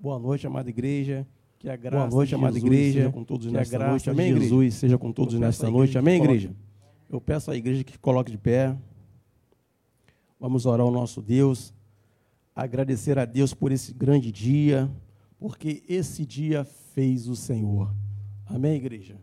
Boa noite, amada igreja. Que a graça Boa noite, de amada Jesus igreja. seja com todos que a nesta graça noite. Amém, igreja? Jesus seja com todos nesta noite. igreja Amém, igreja? Eu peço à igreja que coloque de pé. Vamos orar ao nosso Deus. Agradecer a Deus por esse grande dia, porque esse dia fez o Senhor. Amém, igreja?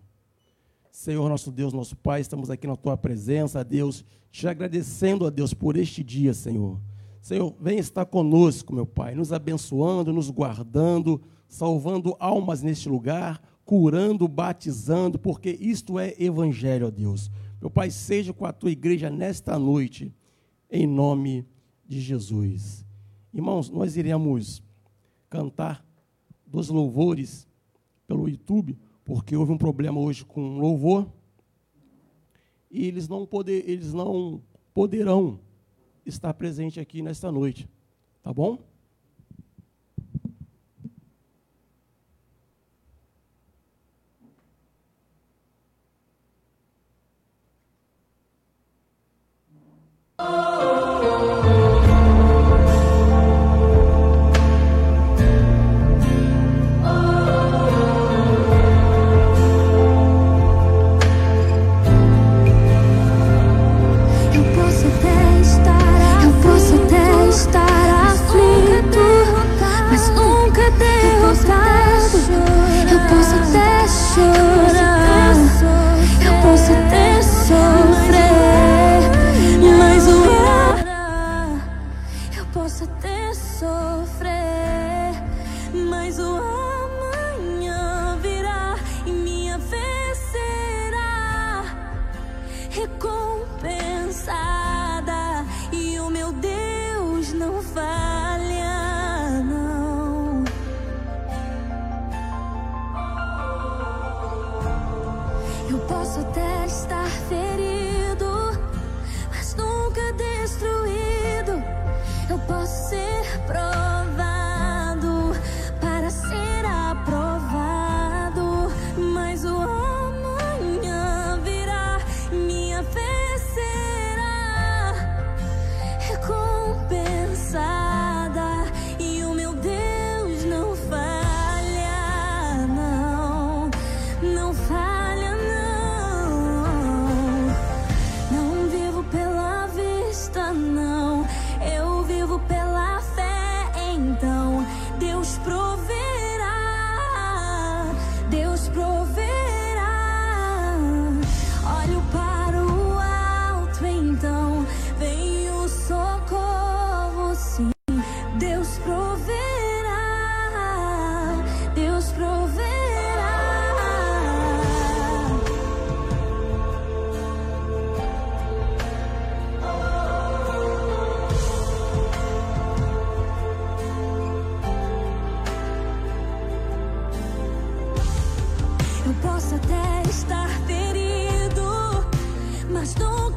Senhor, nosso Deus, nosso Pai, estamos aqui na tua presença, Deus, te agradecendo a Deus por este dia, Senhor. Senhor, vem estar conosco, meu Pai, nos abençoando, nos guardando, salvando almas neste lugar, curando, batizando, porque isto é evangelho, ó Deus. Meu Pai, seja com a tua igreja nesta noite, em nome de Jesus. Irmãos, nós iremos cantar dos louvores pelo YouTube, porque houve um problema hoje com louvor, e eles não, poder, eles não poderão estar presentes aqui nesta noite. Tá bom? posso até estar ferido, mas nunca.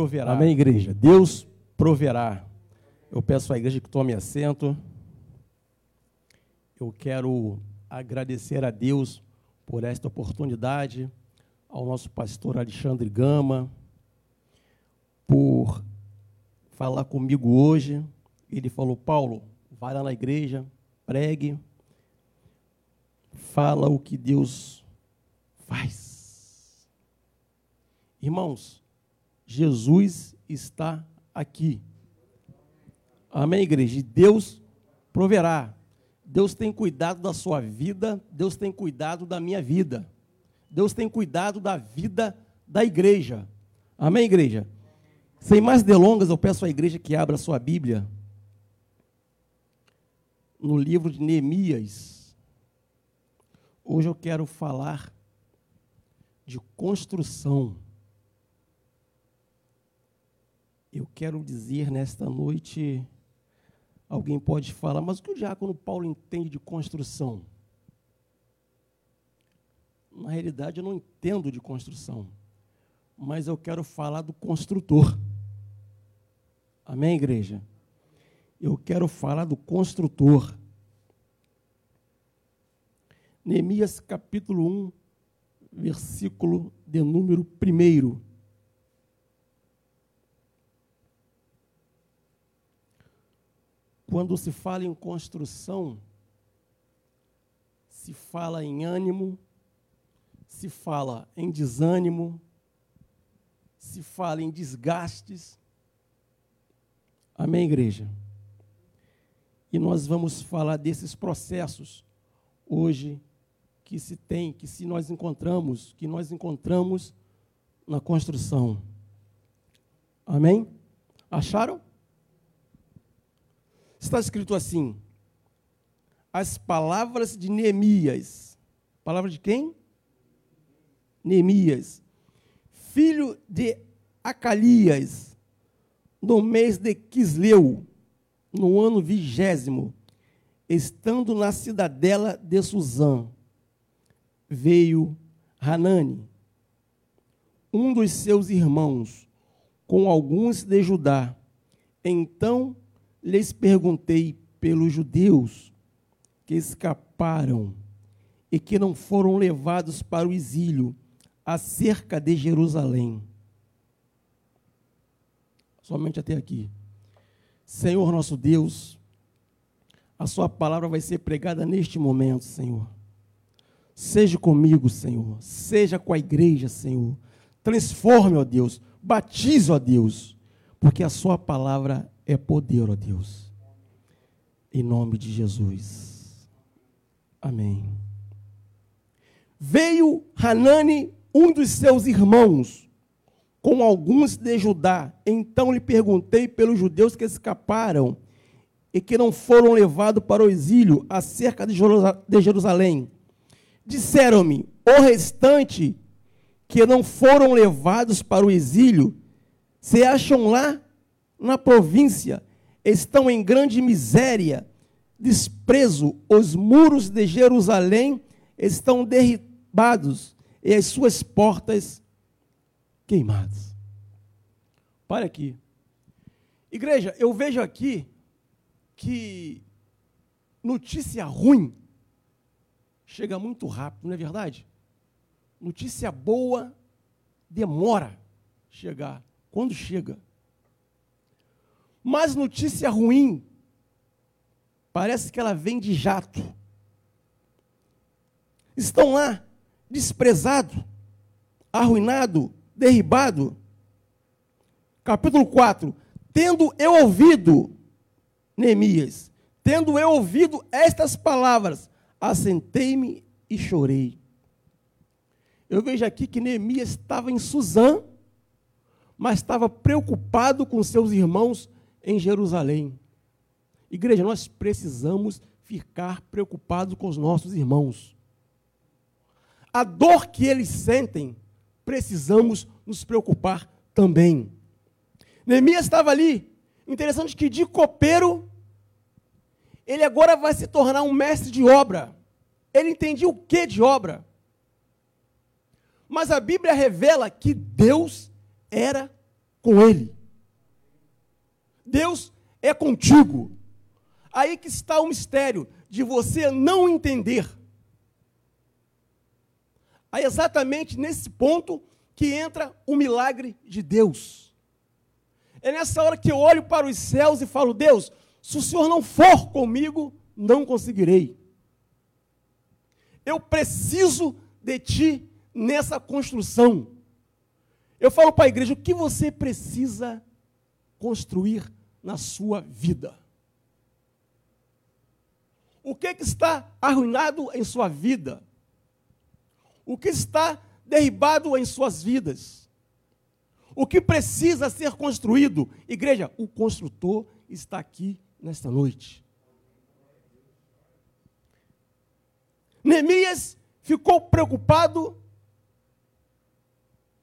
Proverá. Amém, igreja? Deus proverá. Eu peço à igreja que tome assento. Eu quero agradecer a Deus por esta oportunidade, ao nosso pastor Alexandre Gama, por falar comigo hoje. Ele falou: Paulo, vai lá na igreja, pregue, fala o que Deus faz. Irmãos, Jesus está aqui. Amém, igreja? Deus proverá. Deus tem cuidado da sua vida, Deus tem cuidado da minha vida. Deus tem cuidado da vida da igreja. Amém, igreja? Sem mais delongas, eu peço à igreja que abra sua Bíblia no livro de Neemias. Hoje eu quero falar de construção. Eu quero dizer nesta noite, alguém pode falar, mas o que o diácono Paulo entende de construção? Na realidade, eu não entendo de construção, mas eu quero falar do construtor. Amém, igreja? eu quero falar do construtor. Neemias capítulo 1, versículo de número 1. Quando se fala em construção, se fala em ânimo, se fala em desânimo, se fala em desgastes. Amém, igreja? E nós vamos falar desses processos hoje que se tem, que se nós encontramos, que nós encontramos na construção. Amém? Acharam? Está escrito assim: as palavras de Neemias. Palavra de quem? Neemias, filho de Acalias, no mês de Quisleu, no ano vigésimo, estando na cidadela de Suzã, veio Hanani, um dos seus irmãos, com alguns de Judá. Então lhes perguntei pelos judeus que escaparam e que não foram levados para o exílio acerca de Jerusalém. Somente até aqui. Senhor nosso Deus, a Sua palavra vai ser pregada neste momento, Senhor. Seja comigo, Senhor. Seja com a igreja, Senhor. Transforme, ó Deus. Batize, ó Deus. Porque a Sua palavra é poder, ó Deus. Em nome de Jesus. Amém. Veio Hanani, um dos seus irmãos, com alguns de Judá. Então lhe perguntei pelos judeus que escaparam e que não foram levados para o exílio acerca de Jerusalém. Disseram-me: o restante que não foram levados para o exílio se acham lá na província, estão em grande miséria, desprezo, os muros de Jerusalém estão derribados e as suas portas queimados. Para aqui. Igreja, eu vejo aqui que notícia ruim chega muito rápido, não é verdade? Notícia boa demora chegar. Quando chega? Mas notícia ruim parece que ela vem de jato. Estão lá desprezado, arruinado, derribado. Capítulo 4. Tendo eu ouvido, Neemias, tendo eu ouvido estas palavras, assentei-me e chorei. Eu vejo aqui que Neemias estava em Suzã, mas estava preocupado com seus irmãos em Jerusalém. Igreja, nós precisamos ficar preocupados com os nossos irmãos. A dor que eles sentem precisamos nos preocupar também. Neemias estava ali. Interessante que de copeiro, ele agora vai se tornar um mestre de obra. Ele entendia o que de obra. Mas a Bíblia revela que Deus era com Ele. Deus é contigo. Aí que está o mistério de você não entender. É exatamente nesse ponto que entra o milagre de Deus. É nessa hora que eu olho para os céus e falo: Deus, se o Senhor não for comigo, não conseguirei. Eu preciso de Ti nessa construção. Eu falo para a igreja: o que você precisa construir na sua vida? O que, que está arruinado em sua vida? O que está derribado em suas vidas? O que precisa ser construído? Igreja, o construtor está aqui nesta noite. Neemias ficou preocupado,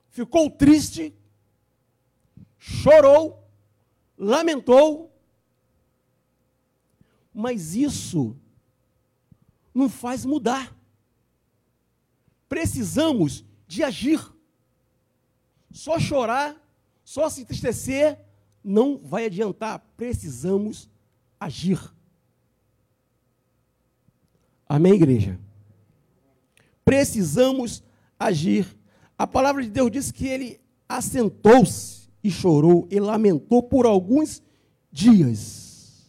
ficou triste, chorou, lamentou, mas isso não faz mudar. Precisamos de agir. Só chorar, só se entristecer, não vai adiantar. Precisamos agir. Amém, igreja? Precisamos agir. A palavra de Deus diz que ele assentou-se e chorou e lamentou por alguns dias.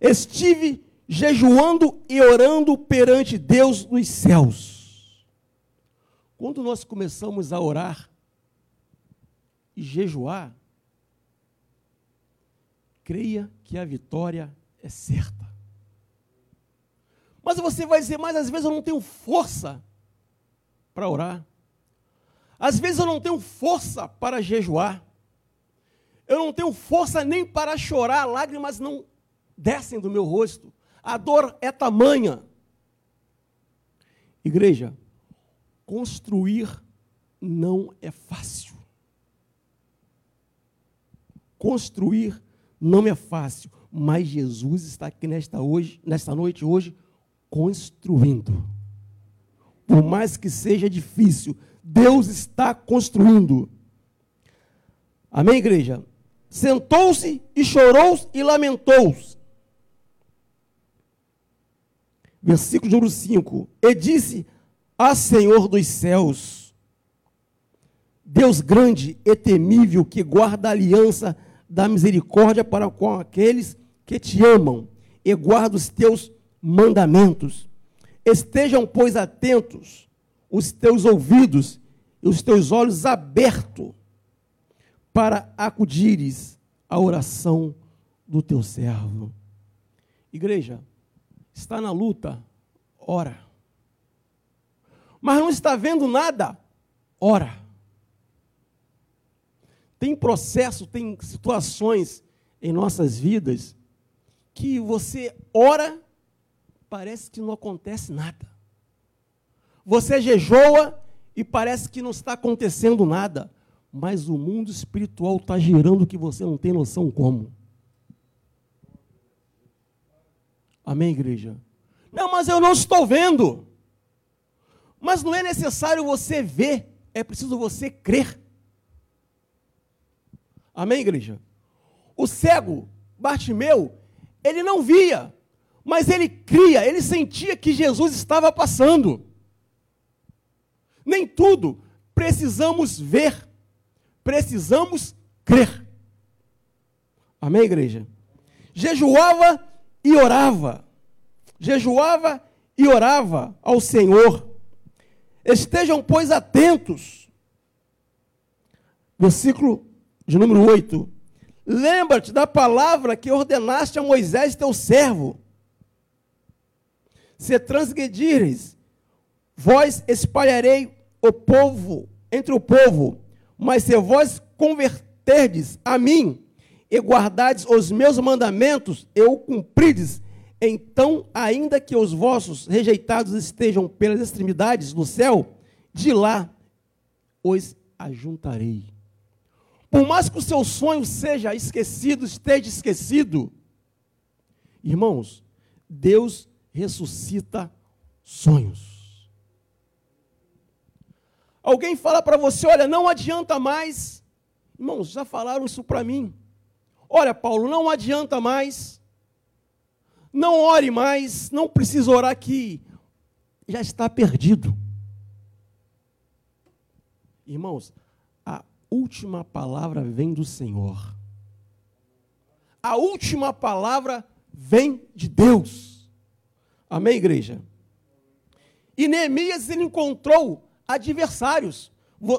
Estive jejuando e orando perante Deus nos céus. Quando nós começamos a orar e jejuar, creia que a vitória é certa. Mas você vai dizer, mas às vezes eu não tenho força para orar. Às vezes eu não tenho força para jejuar. Eu não tenho força nem para chorar, lágrimas não descem do meu rosto. A dor é tamanha. Igreja, construir não é fácil. Construir não é fácil, mas Jesus está aqui nesta, hoje, nesta noite hoje construindo. Por mais que seja difícil, Deus está construindo. Amém, igreja? Sentou-se e chorou e lamentou-se. Versículo número 5. E disse a Senhor dos céus, Deus grande e temível, que guarda a aliança da misericórdia para com aqueles que te amam e guarda os teus mandamentos. Estejam, pois, atentos os teus ouvidos e os teus olhos abertos para acudires à oração do teu servo. Igreja, está na luta, ora. Mas não está vendo nada, ora. Tem processo, tem situações em nossas vidas que você ora parece que não acontece nada. Você jejua e parece que não está acontecendo nada. Mas o mundo espiritual está girando que você não tem noção como. Amém, igreja? Não, mas eu não estou vendo. Mas não é necessário você ver, é preciso você crer. Amém, igreja? O cego, Bartimeu, ele não via, mas ele cria, ele sentia que Jesus estava passando. Nem tudo precisamos ver, precisamos crer. Amém, igreja? Jejuava e orava. Jejuava e orava ao Senhor. Estejam, pois, atentos. Versículo de número 8. Lembra-te da palavra que ordenaste a Moisés, teu servo se transgredires, vós espalharei o povo entre o povo, mas se vós converterdes a mim e guardardes os meus mandamentos e o cumprides, então, ainda que os vossos rejeitados estejam pelas extremidades do céu, de lá os ajuntarei. Por mais que o seu sonho seja esquecido, esteja esquecido, irmãos, Deus ressuscita sonhos. Alguém fala para você: olha, não adianta mais Irmãos, já falaram isso para mim. Olha, Paulo, não adianta mais. Não ore mais, não precisa orar que já está perdido. Irmãos, a última palavra vem do Senhor. A última palavra vem de Deus. Amém, igreja? E Neemias ele encontrou adversários.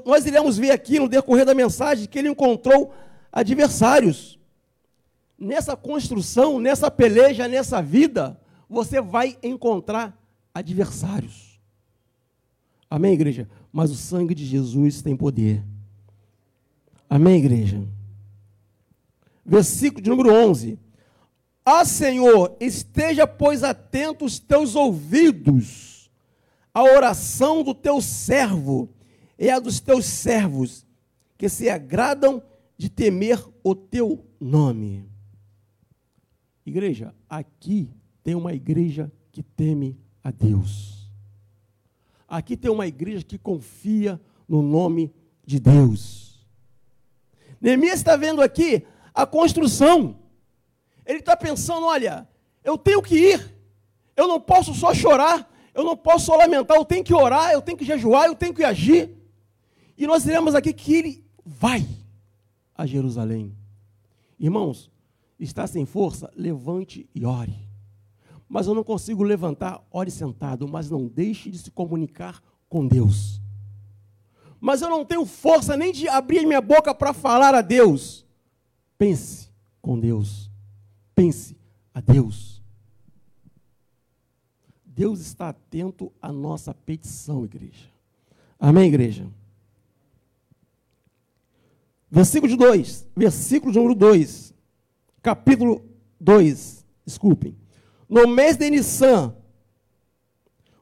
Nós iremos ver aqui no decorrer da mensagem que ele encontrou adversários. Nessa construção, nessa peleja, nessa vida, você vai encontrar adversários. Amém, igreja? Mas o sangue de Jesus tem poder. Amém, igreja? Versículo de número 11. Ah, Senhor, esteja, pois, atento os teus ouvidos à oração do teu servo e a dos teus servos, que se agradam de temer o teu nome. Igreja, aqui tem uma igreja que teme a Deus. Aqui tem uma igreja que confia no nome de Deus. Neemias está vendo aqui a construção. Ele está pensando: olha, eu tenho que ir, eu não posso só chorar, eu não posso só lamentar, eu tenho que orar, eu tenho que jejuar, eu tenho que agir. E nós iremos aqui que ele vai a Jerusalém. Irmãos, está sem força, levante e ore. Mas eu não consigo levantar, ore sentado, mas não deixe de se comunicar com Deus. Mas eu não tenho força nem de abrir minha boca para falar a Deus. Pense com Deus. Pense a Deus. Deus está atento à nossa petição, igreja. Amém, igreja? Versículo 2, versículo número 2, capítulo 2, desculpem. No mês de Nissan,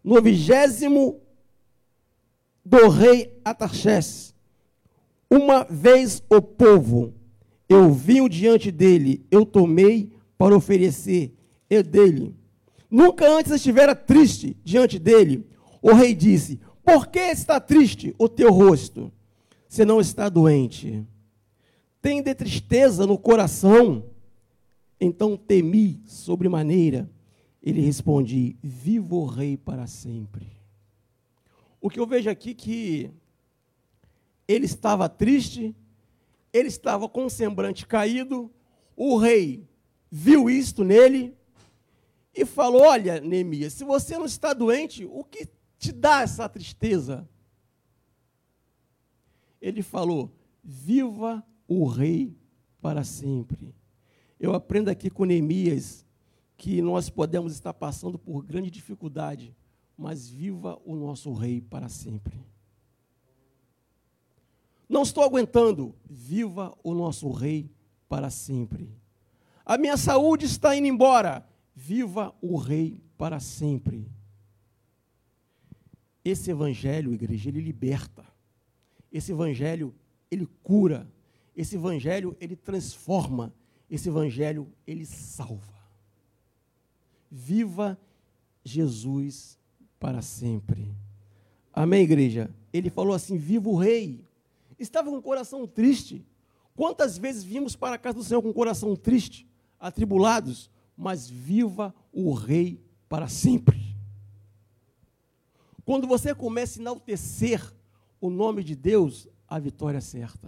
no vigésimo do rei Atarxés, uma vez o povo, eu vim diante dele, eu tomei para oferecer, e dele. Nunca antes estivera triste diante dele. O rei disse: Por que está triste o teu rosto? Se não está doente tem de tristeza no coração? Então temi sobremaneira. Ele responde: Viva o rei para sempre. O que eu vejo aqui que ele estava triste, ele estava com o semblante caído, o rei viu isto nele e falou: Olha, Neemias, se você não está doente, o que te dá essa tristeza? Ele falou: Viva o rei para sempre. Eu aprendo aqui com Neemias que nós podemos estar passando por grande dificuldade, mas viva o nosso rei para sempre. Não estou aguentando, viva o nosso rei para sempre. A minha saúde está indo embora, viva o rei para sempre. Esse evangelho, igreja, ele liberta. Esse evangelho, ele cura. Esse evangelho, ele transforma. Esse evangelho, ele salva. Viva Jesus para sempre. Amém, igreja? Ele falou assim: Viva o Rei. Estava com o coração triste. Quantas vezes vimos para a casa do Senhor com o coração triste, atribulados, mas viva o Rei para sempre. Quando você começa a enaltecer o nome de Deus, a vitória é certa.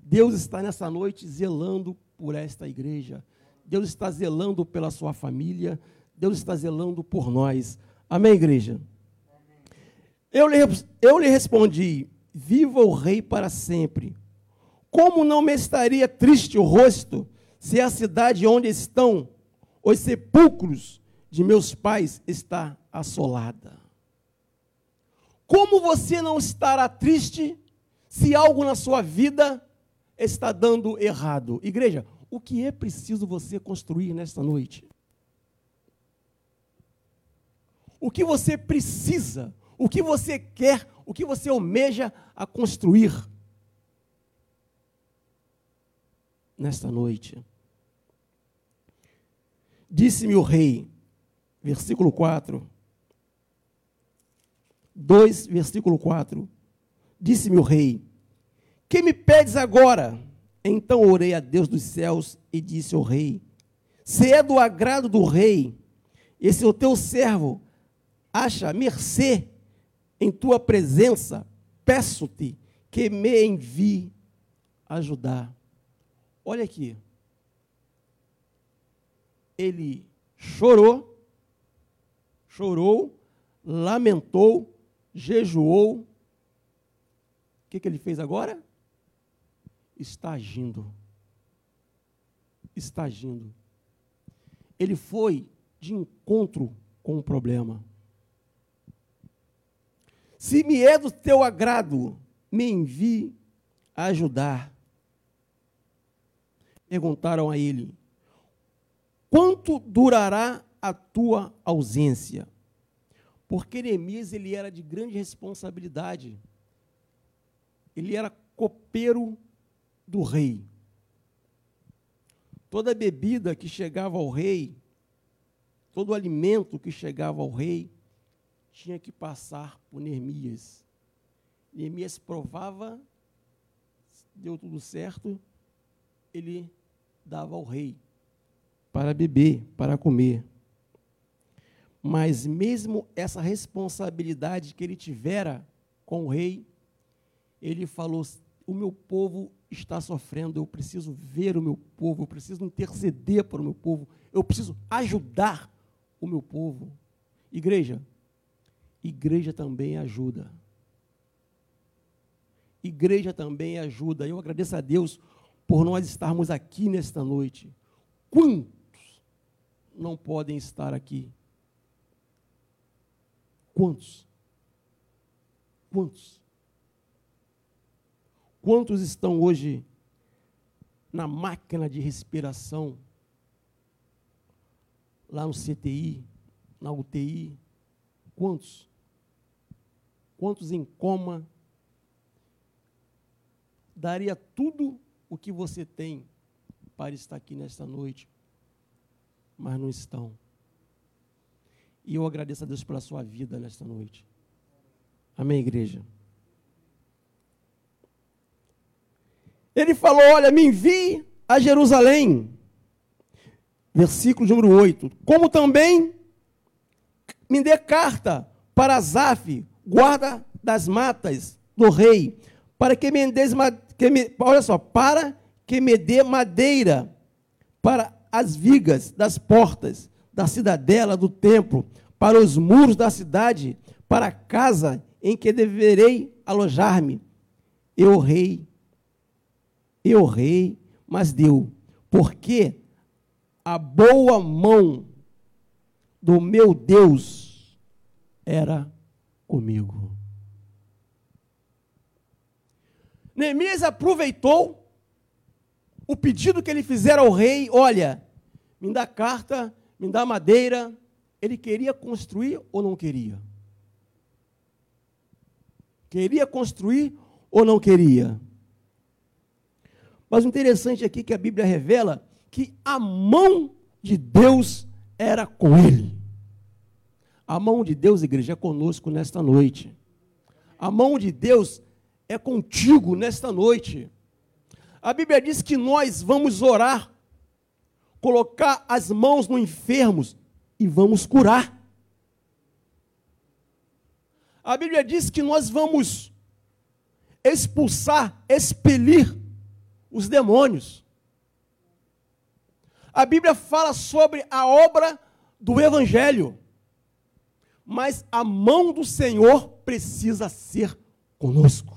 Deus está nessa noite zelando por esta igreja. Deus está zelando pela sua família. Deus está zelando por nós. Amém, igreja? Eu lhe, eu lhe respondi: Viva o Rei para sempre. Como não me estaria triste o rosto se a cidade onde estão os sepulcros de meus pais está assolada? Como você não estará triste se algo na sua vida está dando errado. Igreja, o que é preciso você construir nesta noite? O que você precisa, o que você quer, o que você almeja a construir nesta noite? Disse-me o rei, versículo 4, 2, versículo 4. Disse-me o rei: Que me pedes agora? Então orei a Deus dos céus e disse ao rei: Se é do agrado do rei, esse é o teu servo acha mercê em tua presença, peço-te que me envie ajudar. Olha aqui. Ele chorou, chorou, lamentou, jejuou. O que, que ele fez agora? Está agindo. Está agindo. Ele foi de encontro com o problema. Se me é do teu agrado, me envie a ajudar. Perguntaram a ele: Quanto durará a tua ausência? Porque Neemias ele era de grande responsabilidade. Ele era copeiro do rei. Toda bebida que chegava ao rei, todo alimento que chegava ao rei, tinha que passar por Neemias. Neemias provava, deu tudo certo, ele dava ao rei para beber, para comer. Mas mesmo essa responsabilidade que ele tivera com o rei, ele falou: o meu povo está sofrendo, eu preciso ver o meu povo, eu preciso interceder para o meu povo, eu preciso ajudar o meu povo. Igreja, igreja também ajuda. Igreja também ajuda. Eu agradeço a Deus por nós estarmos aqui nesta noite. Quantos não podem estar aqui? Quantos? Quantos? Quantos estão hoje na máquina de respiração, lá no CTI, na UTI? Quantos? quantos em coma, daria tudo o que você tem para estar aqui nesta noite, mas não estão. E eu agradeço a Deus pela sua vida nesta noite. Amém, igreja? Ele falou: Olha, me envie a Jerusalém. Versículo número 8. Como também me dê carta para Zaf, guarda das matas do rei, para que me, que me olha só, para que me dê madeira para as vigas das portas da cidadela do templo, para os muros da cidade, para a casa em que deverei alojar-me. Eu rei, eu rei, mas deu, porque a boa mão do meu Deus era comigo. Neemias aproveitou o pedido que ele fizera ao rei: olha, me dá carta, me dá madeira. Ele queria construir ou não queria? Queria construir ou não queria? Mas o interessante aqui é que a Bíblia revela que a mão de Deus era com ele. A mão de Deus, igreja, é conosco nesta noite. A mão de Deus é contigo nesta noite. A Bíblia diz que nós vamos orar, colocar as mãos no enfermos e vamos curar. A Bíblia diz que nós vamos expulsar, expelir os demônios. A Bíblia fala sobre a obra do Evangelho mas a mão do Senhor precisa ser conosco.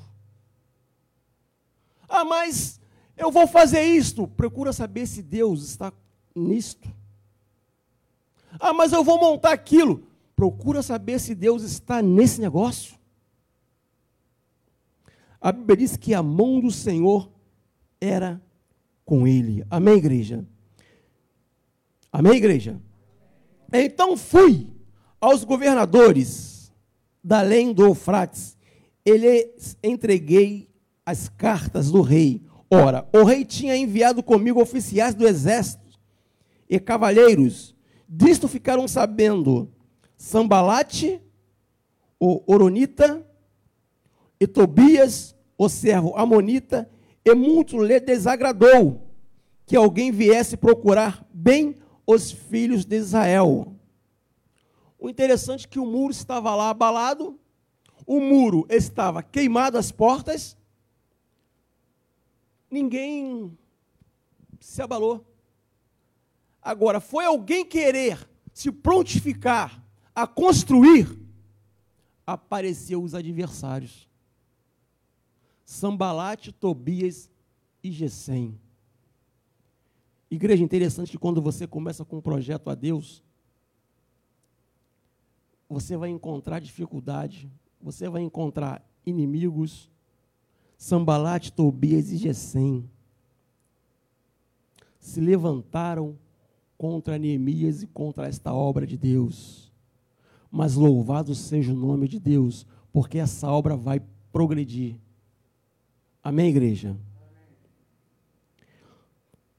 Ah, mas eu vou fazer isto. Procura saber se Deus está nisto. Ah, mas eu vou montar aquilo. Procura saber se Deus está nesse negócio. A Bíblia diz que a mão do Senhor era com ele. Amém, igreja? Amém, igreja? Então fui aos governadores da além do Eufrates, eles entreguei as cartas do rei. Ora, o rei tinha enviado comigo oficiais do exército e cavalheiros. Disto ficaram sabendo Sambalate, o Oronita, e Tobias, o servo Amonita, e muito lhe desagradou que alguém viesse procurar bem os filhos de Israel. O interessante é que o muro estava lá abalado, o muro estava queimado as portas, ninguém se abalou. Agora, foi alguém querer se prontificar a construir, apareceu os adversários. Sambalate, Tobias e Gesem. Igreja interessante que quando você começa com um projeto a Deus, você vai encontrar dificuldade, você vai encontrar inimigos, Sambalate, Tobias e Gesem se levantaram contra Neemias e contra esta obra de Deus. Mas louvado seja o nome de Deus, porque essa obra vai progredir. Amém, igreja?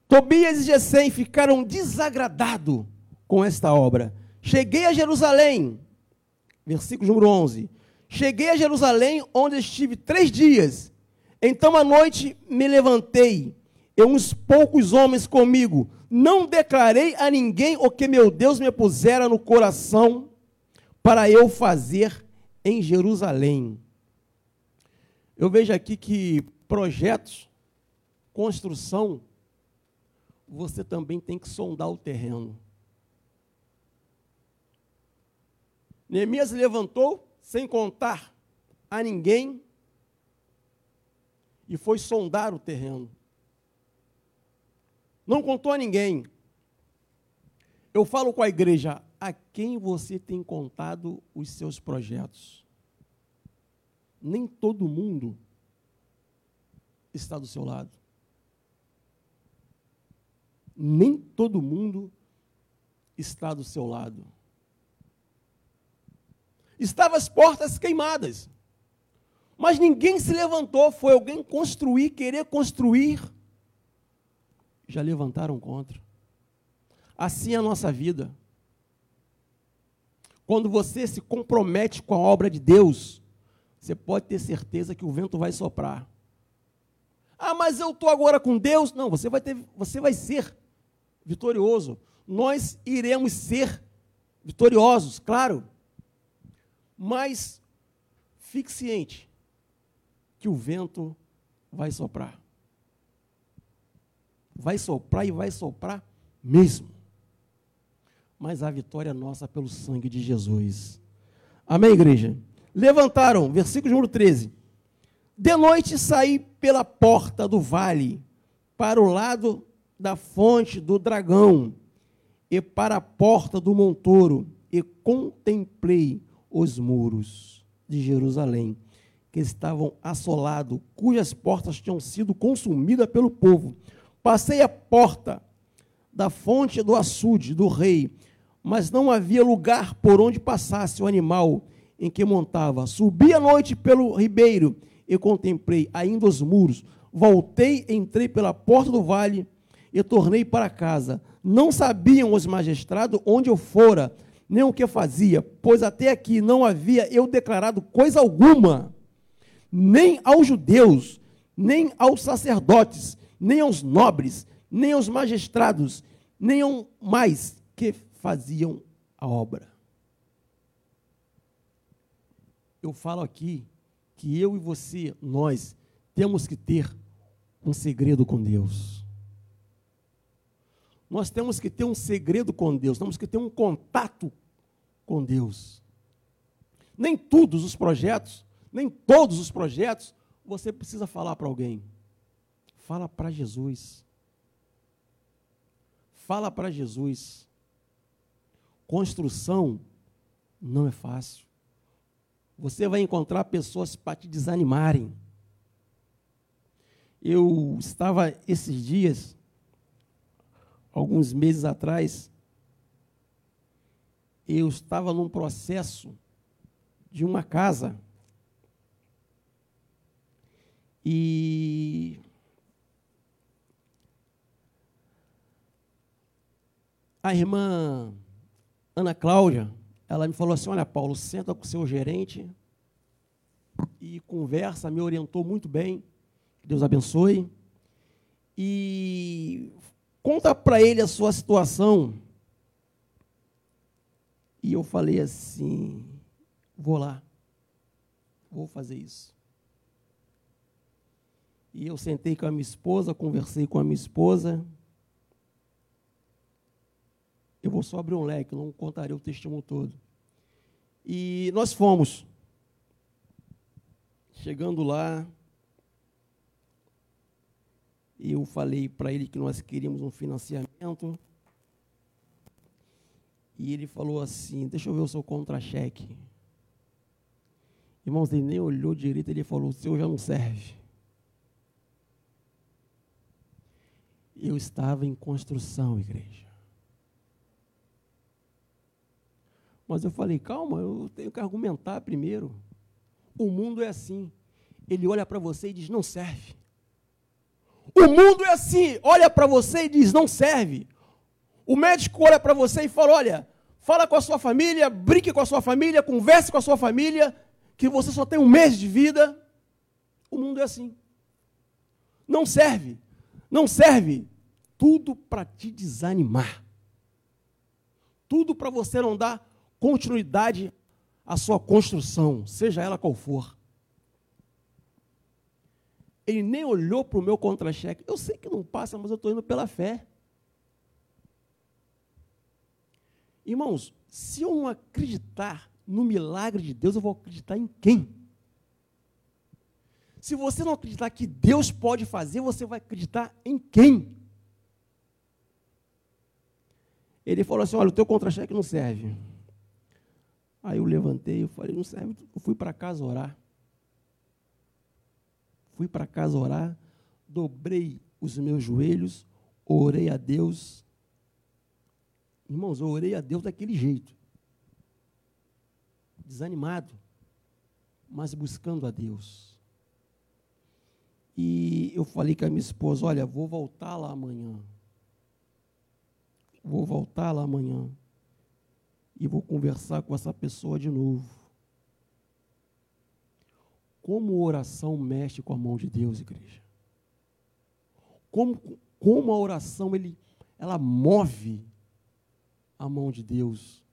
Tobias e Gesem ficaram desagradados com esta obra. Cheguei a Jerusalém, versículo número 11. Cheguei a Jerusalém, onde estive três dias. Então à noite me levantei, e uns poucos homens comigo, não declarei a ninguém o que meu Deus me pusera no coração para eu fazer em Jerusalém. Eu vejo aqui que projetos, construção, você também tem que sondar o terreno. Neemias levantou, sem contar a ninguém, e foi sondar o terreno não contou a ninguém. Eu falo com a igreja, a quem você tem contado os seus projetos? Nem todo mundo está do seu lado. Nem todo mundo está do seu lado. Estavam as portas queimadas. Mas ninguém se levantou, foi alguém construir, querer construir já levantaram contra. Assim é a nossa vida. Quando você se compromete com a obra de Deus, você pode ter certeza que o vento vai soprar. Ah, mas eu estou agora com Deus. Não, você vai, ter, você vai ser vitorioso. Nós iremos ser vitoriosos, claro. Mas fique ciente que o vento vai soprar vai soprar e vai soprar mesmo. Mas a vitória é nossa pelo sangue de Jesus. Amém, igreja? Levantaram, versículo número 13. De noite saí pela porta do vale, para o lado da fonte do dragão, e para a porta do montouro, e contemplei os muros de Jerusalém, que estavam assolados, cujas portas tinham sido consumidas pelo povo Passei a porta da fonte do açude do rei, mas não havia lugar por onde passasse o animal em que montava. Subi à noite pelo ribeiro e contemplei ainda os muros. Voltei, entrei pela porta do vale e tornei para casa. Não sabiam os magistrados onde eu fora, nem o que fazia, pois até aqui não havia eu declarado coisa alguma, nem aos judeus, nem aos sacerdotes, nem aos nobres, nem aos magistrados, nem aos mais que faziam a obra. Eu falo aqui que eu e você, nós, temos que ter um segredo com Deus. Nós temos que ter um segredo com Deus, temos que ter um contato com Deus. Nem todos os projetos, nem todos os projetos, você precisa falar para alguém. Fala para Jesus. Fala para Jesus. Construção não é fácil. Você vai encontrar pessoas para te desanimarem. Eu estava esses dias, alguns meses atrás, eu estava num processo de uma casa. E a irmã Ana Cláudia, ela me falou assim: Olha, Paulo, senta com o seu gerente e conversa, me orientou muito bem. Deus abençoe. E conta para ele a sua situação. E eu falei assim: vou lá, vou fazer isso. E eu sentei com a minha esposa, conversei com a minha esposa. Eu vou só abrir um leque, não contarei o testemunho todo. E nós fomos. Chegando lá, eu falei para ele que nós queríamos um financiamento. E ele falou assim: Deixa eu ver o seu contra-cheque. Irmãos, ele nem olhou direito, ele falou: O seu já não serve. Eu estava em construção, igreja. Mas eu falei, calma, eu tenho que argumentar primeiro. O mundo é assim. Ele olha para você e diz, não serve. O mundo é assim, olha para você e diz, não serve. O médico olha para você e fala, olha, fala com a sua família, brinque com a sua família, converse com a sua família, que você só tem um mês de vida. O mundo é assim. Não serve. Não serve. Tudo para te desanimar. Tudo para você não dar continuidade à sua construção, seja ela qual for. Ele nem olhou para o meu contra-cheque. Eu sei que não passa, mas eu estou indo pela fé. Irmãos, se eu não acreditar no milagre de Deus, eu vou acreditar em quem? Se você não acreditar que Deus pode fazer, você vai acreditar em quem? Ele falou assim: olha, o teu contra-cheque não serve. Aí eu levantei, eu falei, não serve, eu fui para casa orar. Fui para casa orar, dobrei os meus joelhos, orei a Deus. Irmãos, eu orei a Deus daquele jeito. Desanimado, mas buscando a Deus. E eu falei com a minha esposa: olha, vou voltar lá amanhã. Vou voltar lá amanhã e vou conversar com essa pessoa de novo. Como oração mexe com a mão de Deus, igreja? Como, como a oração ele, ela move a mão de Deus?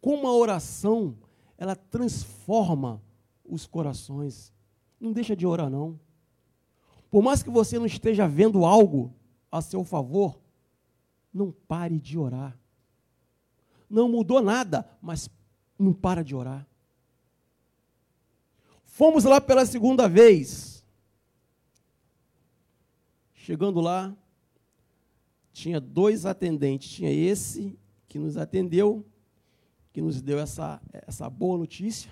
Como a oração ela transforma os corações? Não deixa de orar, não. Por mais que você não esteja vendo algo a seu favor, não pare de orar não mudou nada, mas não para de orar. Fomos lá pela segunda vez. Chegando lá, tinha dois atendentes. Tinha esse que nos atendeu, que nos deu essa, essa boa notícia.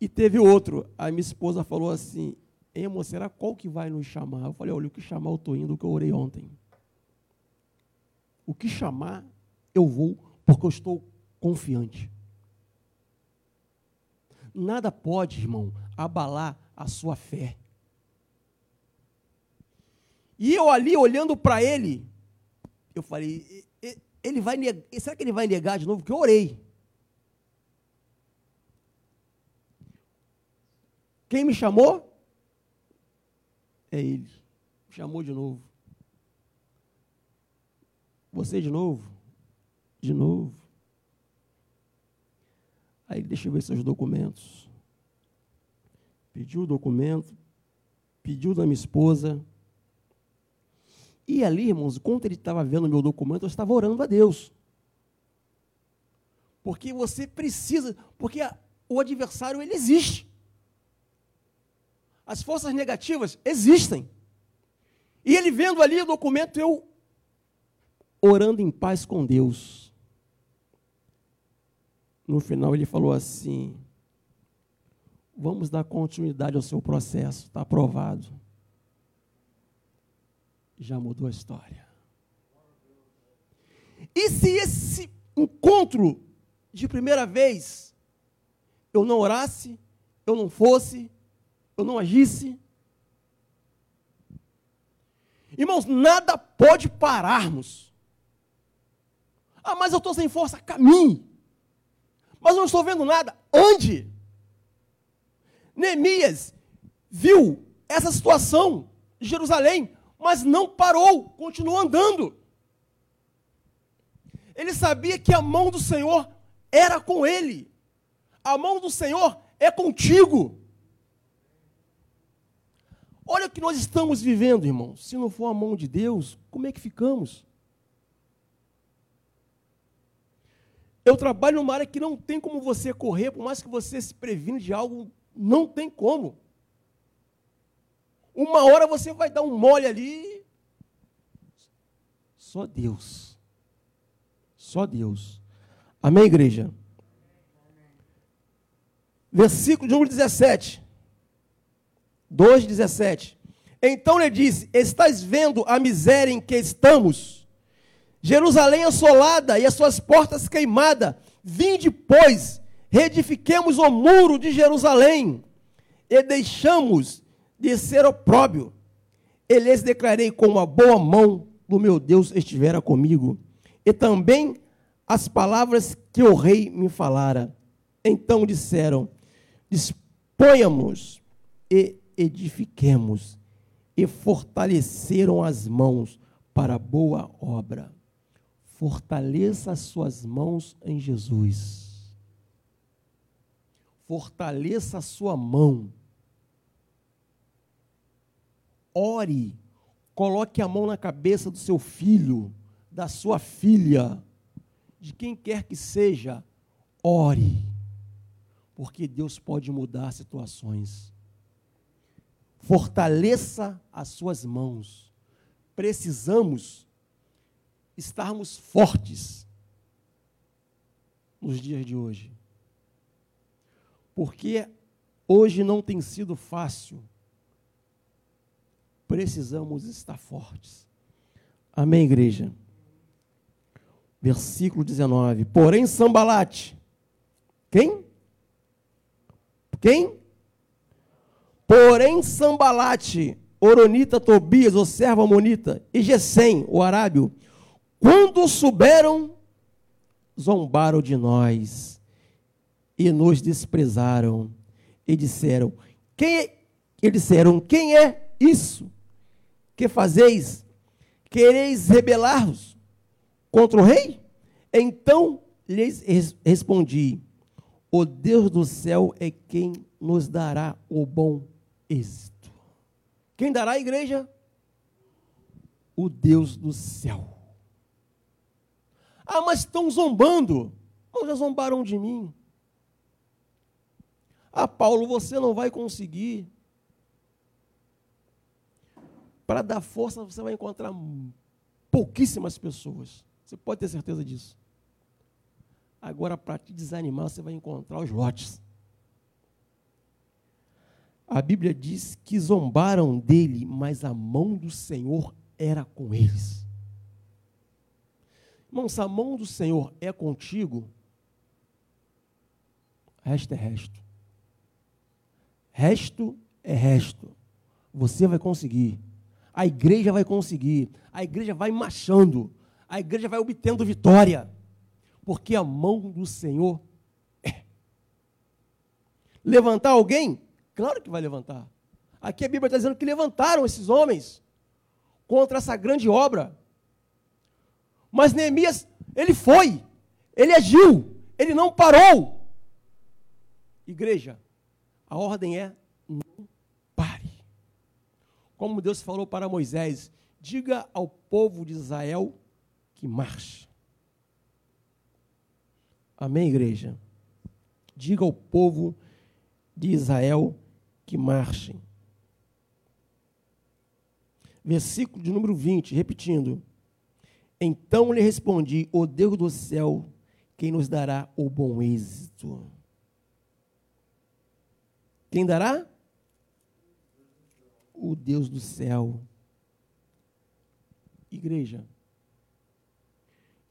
E teve outro. A minha esposa falou assim: Emo, será qual que vai nos chamar? Eu falei: olha, o que chamar eu estou indo, o que eu orei ontem. O que chamar, eu vou porque eu estou confiante. Nada pode, irmão, abalar a sua fé. E eu ali olhando para ele, eu falei, ele vai será que ele vai negar de novo? Porque eu orei. Quem me chamou? É ele. Me chamou de novo. Você de novo? De novo. Aí deixa eu ver seus documentos. Pediu o documento, pediu da minha esposa. E ali, irmãos, enquanto ele estava vendo meu documento, eu estava orando a Deus. Porque você precisa, porque a, o adversário ele existe. As forças negativas existem. E ele vendo ali o documento, eu orando em paz com Deus no final ele falou assim: vamos dar continuidade ao seu processo, está aprovado. Já mudou a história. E se esse encontro de primeira vez eu não orasse, eu não fosse, eu não agisse? Irmãos, nada pode pararmos. Ah, mas eu estou sem força. Caminhe mas não estou vendo nada. Ande. Neemias viu essa situação de Jerusalém, mas não parou, continuou andando. Ele sabia que a mão do Senhor era com ele. A mão do Senhor é contigo. Olha o que nós estamos vivendo, irmão. Se não for a mão de Deus, como é que ficamos? Eu trabalho numa área que não tem como você correr, por mais que você se previne de algo, não tem como. Uma hora você vai dar um mole ali. Só Deus. Só Deus. Amém, igreja? Versículo de número 17. 2, 17. Então lhe disse: Estás vendo a miséria em que estamos? Jerusalém assolada e as suas portas queimadas. Vinde, pois, reedifiquemos o muro de Jerusalém e deixamos de ser opróbio. E lhes declarei com a boa mão do meu Deus estivera comigo. E também as palavras que o rei me falara. Então disseram: Disponhamos e edifiquemos. E fortaleceram as mãos para boa obra. Fortaleça as suas mãos em Jesus. Fortaleça a sua mão. Ore. Coloque a mão na cabeça do seu filho, da sua filha, de quem quer que seja. Ore. Porque Deus pode mudar situações. Fortaleça as suas mãos. Precisamos estarmos fortes nos dias de hoje. Porque hoje não tem sido fácil. Precisamos estar fortes. Amém, igreja? Versículo 19. Porém, Sambalate. Quem? Quem? Porém, Sambalate, Oronita, Tobias, o servo Amonita, e Gesem, o arábio, quando souberam, zombaram de nós e nos desprezaram e disseram: Quem é? E disseram: Quem é isso que fazeis? Quereis rebelar-vos contra o rei? Então lhes respondi: O Deus do céu é quem nos dará o bom êxito. Quem dará a igreja? O Deus do céu. Ah, mas estão zombando. Não, já zombaram de mim. Ah, Paulo, você não vai conseguir. Para dar força, você vai encontrar pouquíssimas pessoas. Você pode ter certeza disso. Agora, para te desanimar, você vai encontrar os lotes. A Bíblia diz que zombaram dele, mas a mão do Senhor era com eles. Irmão, se a mão do Senhor é contigo, resto é resto. Resto é resto. Você vai conseguir. A igreja vai conseguir. A igreja vai marchando. A igreja vai obtendo vitória. Porque a mão do Senhor é. Levantar alguém? Claro que vai levantar. Aqui a Bíblia está dizendo que levantaram esses homens contra essa grande obra. Mas Neemias, ele foi, ele agiu, ele não parou. Igreja, a ordem é não pare. Como Deus falou para Moisés, diga ao povo de Israel que marche. Amém, igreja? Diga ao povo de Israel que marchem. Versículo de número 20, repetindo. Então lhe respondi: O Deus do céu, quem nos dará o bom êxito? Quem dará? O Deus do céu. Igreja,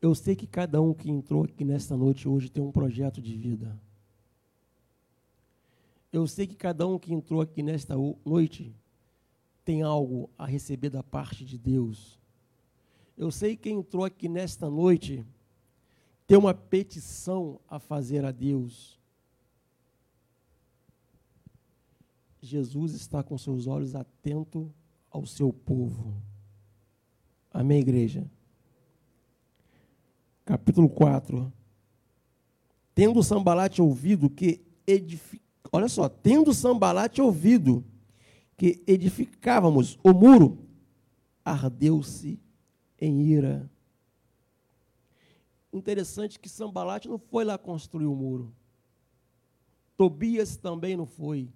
eu sei que cada um que entrou aqui nesta noite hoje tem um projeto de vida. Eu sei que cada um que entrou aqui nesta noite tem algo a receber da parte de Deus. Eu sei que entrou aqui nesta noite tem uma petição a fazer a Deus. Jesus está com seus olhos atentos ao seu povo. Amém, igreja? Capítulo 4. Tendo Sambalate ouvido que edific... Olha só, tendo Sambalate ouvido que edificávamos o muro, ardeu-se em ira. Interessante que Sambalate não foi lá construir o muro. Tobias também não foi.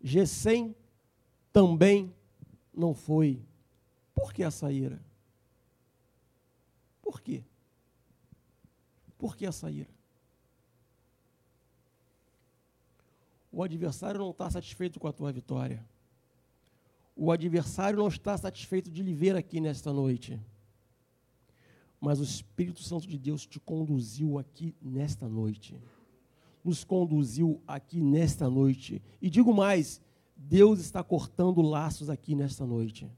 Gesem também não foi. Por que essa ira? Por quê? Por que essa ira? O adversário não está satisfeito com a tua vitória. O adversário não está satisfeito de lhe ver aqui nesta noite. Mas o Espírito Santo de Deus te conduziu aqui nesta noite. Nos conduziu aqui nesta noite. E digo mais: Deus está cortando laços aqui nesta noite.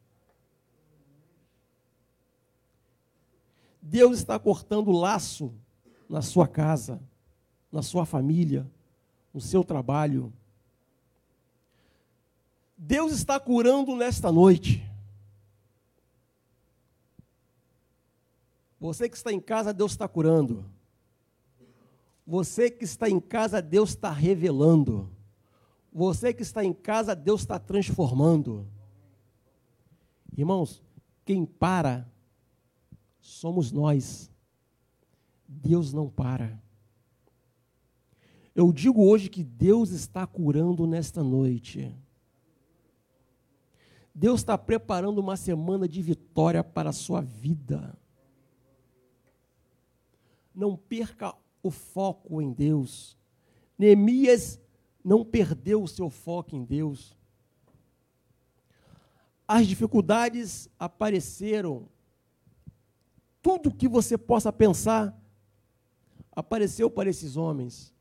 Deus está cortando laço na sua casa, na sua família, no seu trabalho. Deus está curando nesta noite. Você que está em casa, Deus está curando. Você que está em casa, Deus está revelando. Você que está em casa, Deus está transformando. Irmãos, quem para somos nós. Deus não para. Eu digo hoje que Deus está curando nesta noite. Deus está preparando uma semana de vitória para a sua vida. Não perca o foco em Deus. Neemias não perdeu o seu foco em Deus. As dificuldades apareceram. Tudo que você possa pensar apareceu para esses homens.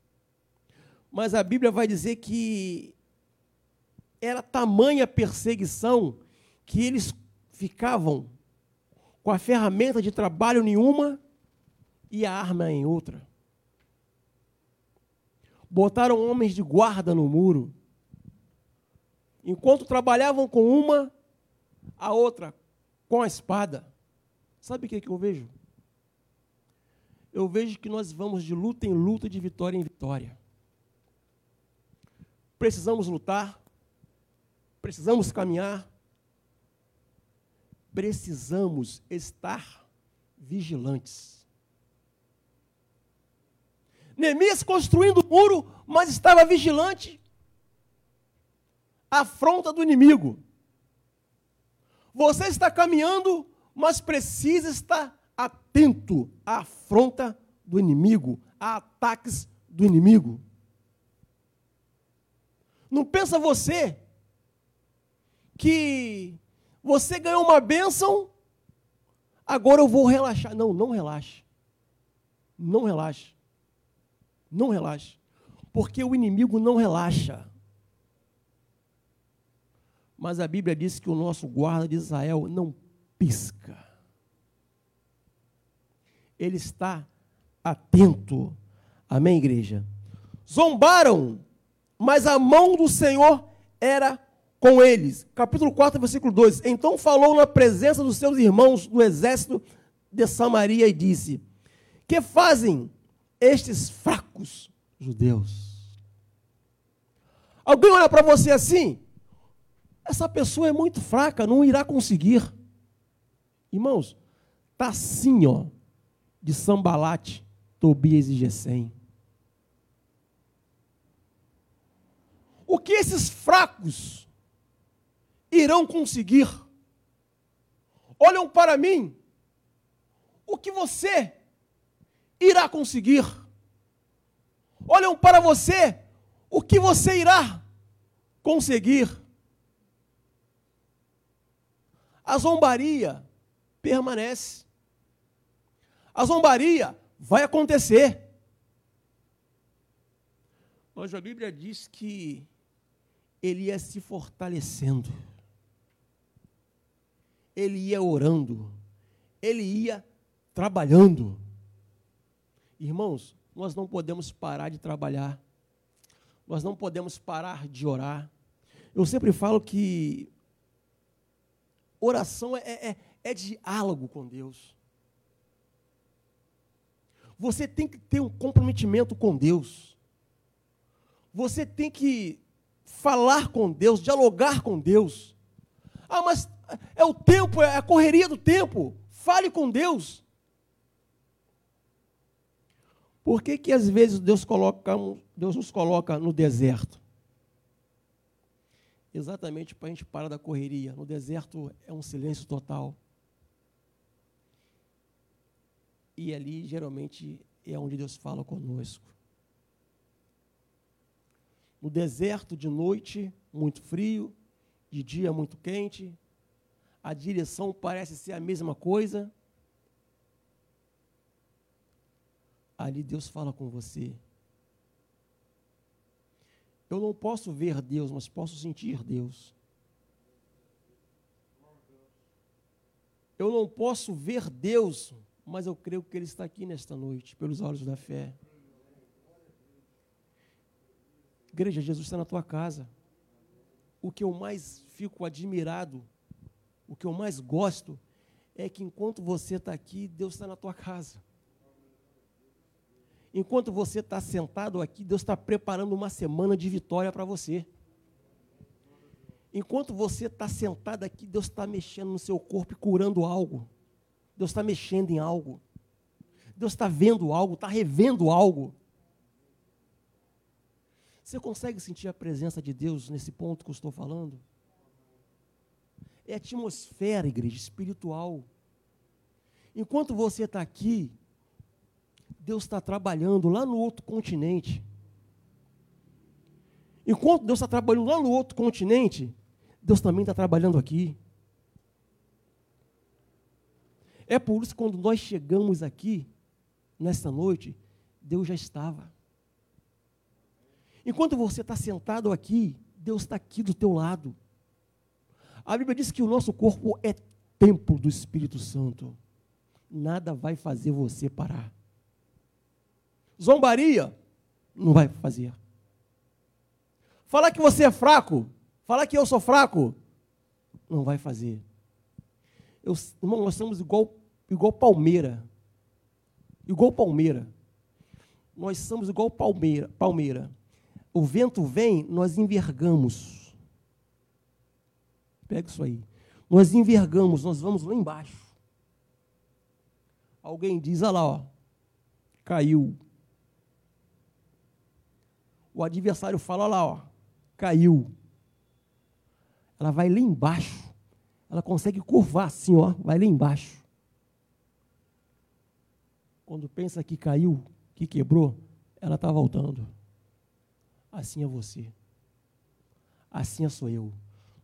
Mas a Bíblia vai dizer que era tamanha perseguição que eles ficavam com a ferramenta de trabalho nenhuma e a arma em outra. Botaram homens de guarda no muro. Enquanto trabalhavam com uma, a outra com a espada. Sabe o que, é que eu vejo? Eu vejo que nós vamos de luta em luta, de vitória em vitória. Precisamos lutar, precisamos caminhar, precisamos estar vigilantes. Neemias construindo o muro, mas estava vigilante. Afronta do inimigo. Você está caminhando, mas precisa estar atento à afronta do inimigo, a ataques do inimigo. Não pensa você que você ganhou uma bênção, agora eu vou relaxar. Não, não relaxe. Não relaxe. Não relaxe. Porque o inimigo não relaxa. Mas a Bíblia diz que o nosso guarda de Israel não pisca. Ele está atento. Amém, igreja? Zombaram mas a mão do Senhor era com eles. Capítulo 4, versículo 2. Então falou na presença dos seus irmãos do exército de Samaria e disse: Que fazem estes fracos judeus? Alguém olha para você assim? Essa pessoa é muito fraca, não irá conseguir. Irmãos, está assim, ó, de Sambalate, Tobias e Gesem. o que esses fracos irão conseguir? Olham para mim, o que você irá conseguir? Olham para você, o que você irá conseguir? A zombaria permanece. A zombaria vai acontecer. Mas a Bíblia diz que ele ia se fortalecendo, ele ia orando, ele ia trabalhando. Irmãos, nós não podemos parar de trabalhar, nós não podemos parar de orar. Eu sempre falo que oração é, é, é diálogo com Deus. Você tem que ter um comprometimento com Deus. Você tem que falar com Deus, dialogar com Deus. Ah, mas é o tempo, é a correria do tempo. Fale com Deus. Por que, que às vezes Deus, coloca, Deus nos coloca no deserto? Exatamente para a gente parar da correria. No deserto é um silêncio total. E ali, geralmente, é onde Deus fala conosco. No deserto, de noite, muito frio, de dia, muito quente, a direção parece ser a mesma coisa, ali Deus fala com você. Eu não posso ver Deus, mas posso sentir Deus. Eu não posso ver Deus, mas eu creio que Ele está aqui nesta noite, pelos olhos da fé. Igreja, Jesus está na tua casa. O que eu mais fico admirado, o que eu mais gosto, é que enquanto você está aqui, Deus está na tua casa. Enquanto você está sentado aqui, Deus está preparando uma semana de vitória para você. Enquanto você está sentado aqui, Deus está mexendo no seu corpo e curando algo. Deus está mexendo em algo. Deus está vendo algo, está revendo algo. Você consegue sentir a presença de Deus nesse ponto que eu estou falando? É atmosfera, igreja, espiritual. Enquanto você está aqui, Deus está trabalhando lá no outro continente. Enquanto Deus está trabalhando lá no outro continente, Deus também está trabalhando aqui. É por isso que quando nós chegamos aqui, nesta noite, Deus já estava. Enquanto você está sentado aqui, Deus está aqui do teu lado. A Bíblia diz que o nosso corpo é templo do Espírito Santo. Nada vai fazer você parar. Zombaria, não vai fazer. Falar que você é fraco, falar que eu sou fraco, não vai fazer. Eu, irmão, nós somos igual, igual palmeira. Igual palmeira. Nós somos igual palmeira. palmeira. O vento vem, nós envergamos. Pega isso aí. Nós envergamos, nós vamos lá embaixo. Alguém diz, olha lá, ó, caiu. O adversário fala lá, ó, caiu. Ela vai lá embaixo. Ela consegue curvar assim, ó, vai lá embaixo. Quando pensa que caiu, que quebrou, ela está voltando. Assim é você. Assim é sou eu.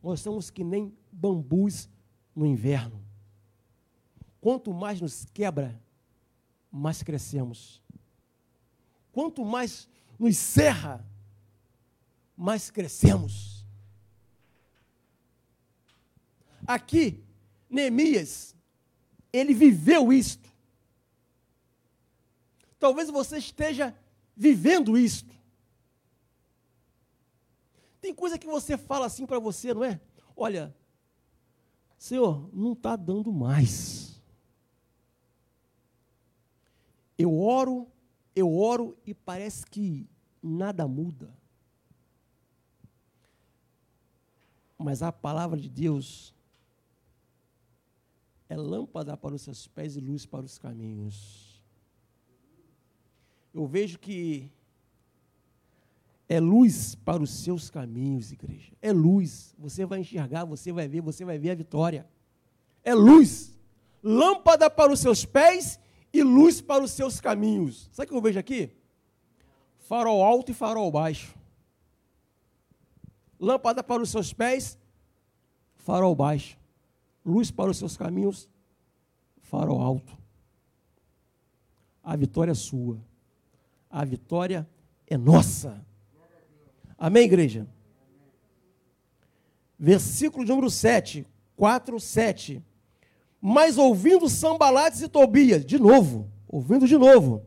Nós somos que nem bambus no inverno. Quanto mais nos quebra, mais crescemos. Quanto mais nos serra, mais crescemos. Aqui, Neemias, ele viveu isto. Talvez você esteja vivendo isto. Tem coisa que você fala assim para você, não é? Olha, Senhor, não está dando mais. Eu oro, eu oro e parece que nada muda. Mas a palavra de Deus é lâmpada para os seus pés e luz para os caminhos. Eu vejo que é luz para os seus caminhos, igreja. É luz. Você vai enxergar, você vai ver, você vai ver a vitória. É luz. Lâmpada para os seus pés e luz para os seus caminhos. Sabe o que eu vejo aqui? farol alto e farol baixo. Lâmpada para os seus pés, farol baixo. Luz para os seus caminhos, farol alto. A vitória é sua. A vitória é nossa. Amém, igreja? Versículo número 7, 4, 7. Mas ouvindo Sambalates e Tobias, de novo, ouvindo de novo,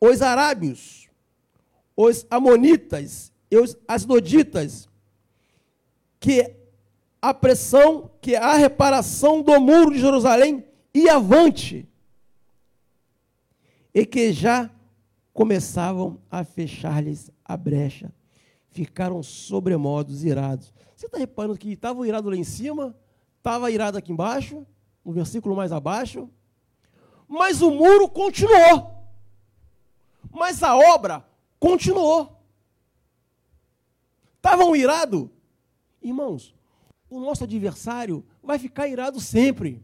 os arábios, os amonitas e os asdoditas, que a pressão, que a reparação do muro de Jerusalém ia avante, e que já começavam a fechar-lhes a brecha. Ficaram sobremodos irados. Você está reparando que estava irado lá em cima, estava irado aqui embaixo, no versículo mais abaixo, mas o muro continuou. Mas a obra continuou. Estavam irados? Irmãos, o nosso adversário vai ficar irado sempre.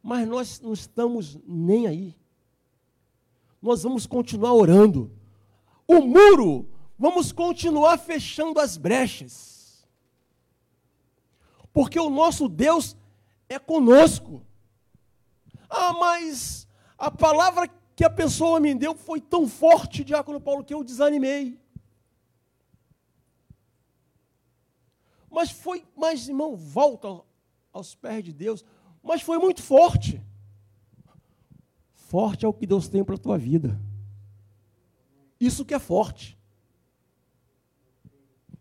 Mas nós não estamos nem aí. Nós vamos continuar orando. O muro, vamos continuar fechando as brechas. Porque o nosso Deus é conosco. Ah, mas a palavra que a pessoa me deu foi tão forte, Diácono Paulo, que eu desanimei. Mas foi, mas irmão, volta aos pés de Deus, mas foi muito forte. Forte é o que Deus tem para a tua vida. Isso que é forte.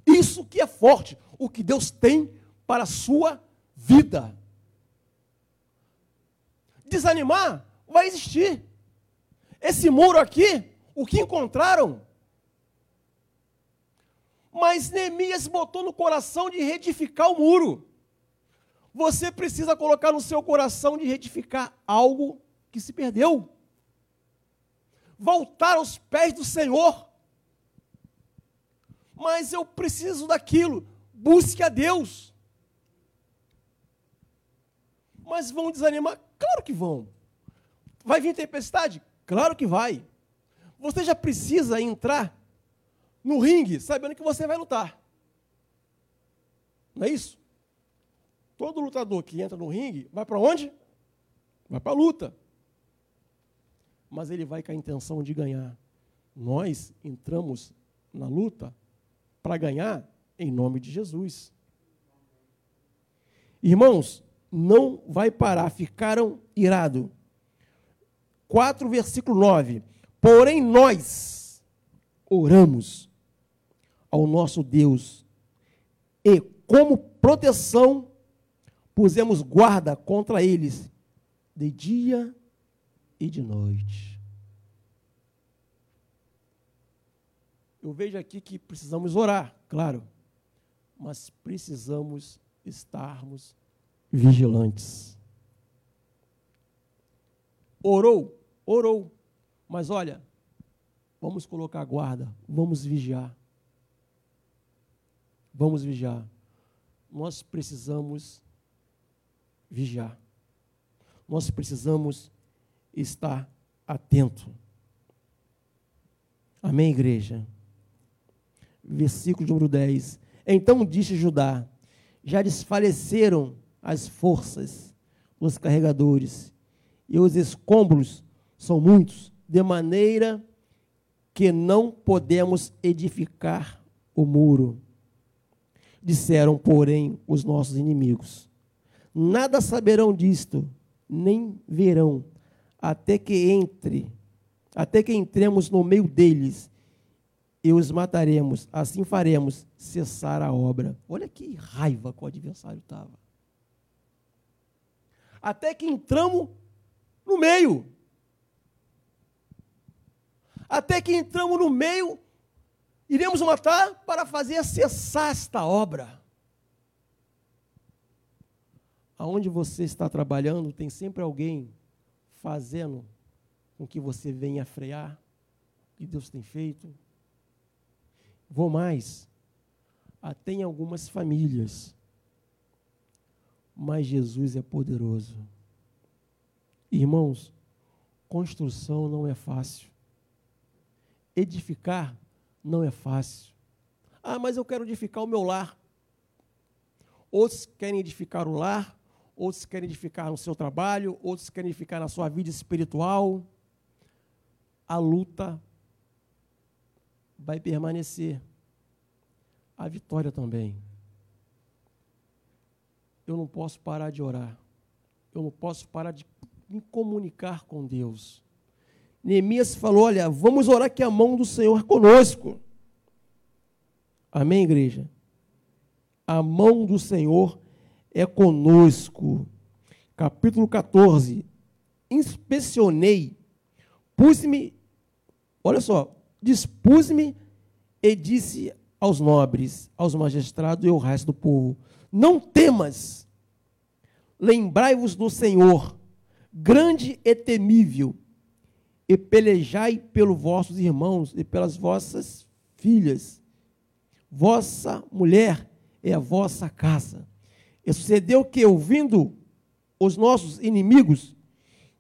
Isso que é forte, o que Deus tem para a sua vida. Desanimar vai existir. Esse muro aqui, o que encontraram? Mas Neemias botou no coração de retificar o muro. Você precisa colocar no seu coração de retificar algo que se perdeu. Voltar aos pés do Senhor. Mas eu preciso daquilo. Busque a Deus. Mas vão desanimar? Claro que vão. Vai vir tempestade? Claro que vai. Você já precisa entrar no ringue sabendo que você vai lutar. Não é isso? Todo lutador que entra no ringue vai para onde? Vai para a luta. Mas ele vai com a intenção de ganhar. Nós entramos na luta para ganhar em nome de Jesus. Irmãos, não vai parar, ficaram irados. 4, versículo 9. Porém, nós oramos ao nosso Deus e, como proteção, pusemos guarda contra eles de dia e de noite. Eu vejo aqui que precisamos orar, claro, mas precisamos estarmos vigilantes. Orou, orou. Mas olha, vamos colocar guarda, vamos vigiar. Vamos vigiar. Nós precisamos vigiar. Nós precisamos estar atento. Amém, igreja? Versículo número 10. Então disse Judá: Já desfaleceram as forças dos carregadores, e os escombros são muitos, de maneira que não podemos edificar o muro. Disseram, porém, os nossos inimigos: Nada saberão disto, nem verão, até que entre, até que entremos no meio deles e os mataremos. Assim faremos cessar a obra. Olha que raiva que o adversário estava. Até que entramos no meio. Até que entramos no meio, iremos matar para fazer cessar esta obra. Aonde você está trabalhando, tem sempre alguém fazendo com que você venha frear, que Deus tem feito. Vou mais, até em algumas famílias, mas Jesus é poderoso. Irmãos, construção não é fácil. Edificar não é fácil. Ah, mas eu quero edificar o meu lar. Outros querem edificar o lar, outros querem edificar no seu trabalho, outros querem edificar na sua vida espiritual. A luta vai permanecer. A vitória também. Eu não posso parar de orar. Eu não posso parar de me comunicar com Deus. Neemias falou: Olha, vamos orar que a mão do Senhor é conosco. Amém, igreja? A mão do Senhor é conosco. Capítulo 14. Inspecionei, pus-me, olha só, dispus-me e disse aos nobres, aos magistrados e ao resto do povo: Não temas, lembrai-vos do Senhor, grande e temível, e pelejai pelos vossos irmãos e pelas vossas filhas vossa mulher é a vossa casa. E sucedeu que, ouvindo os nossos inimigos,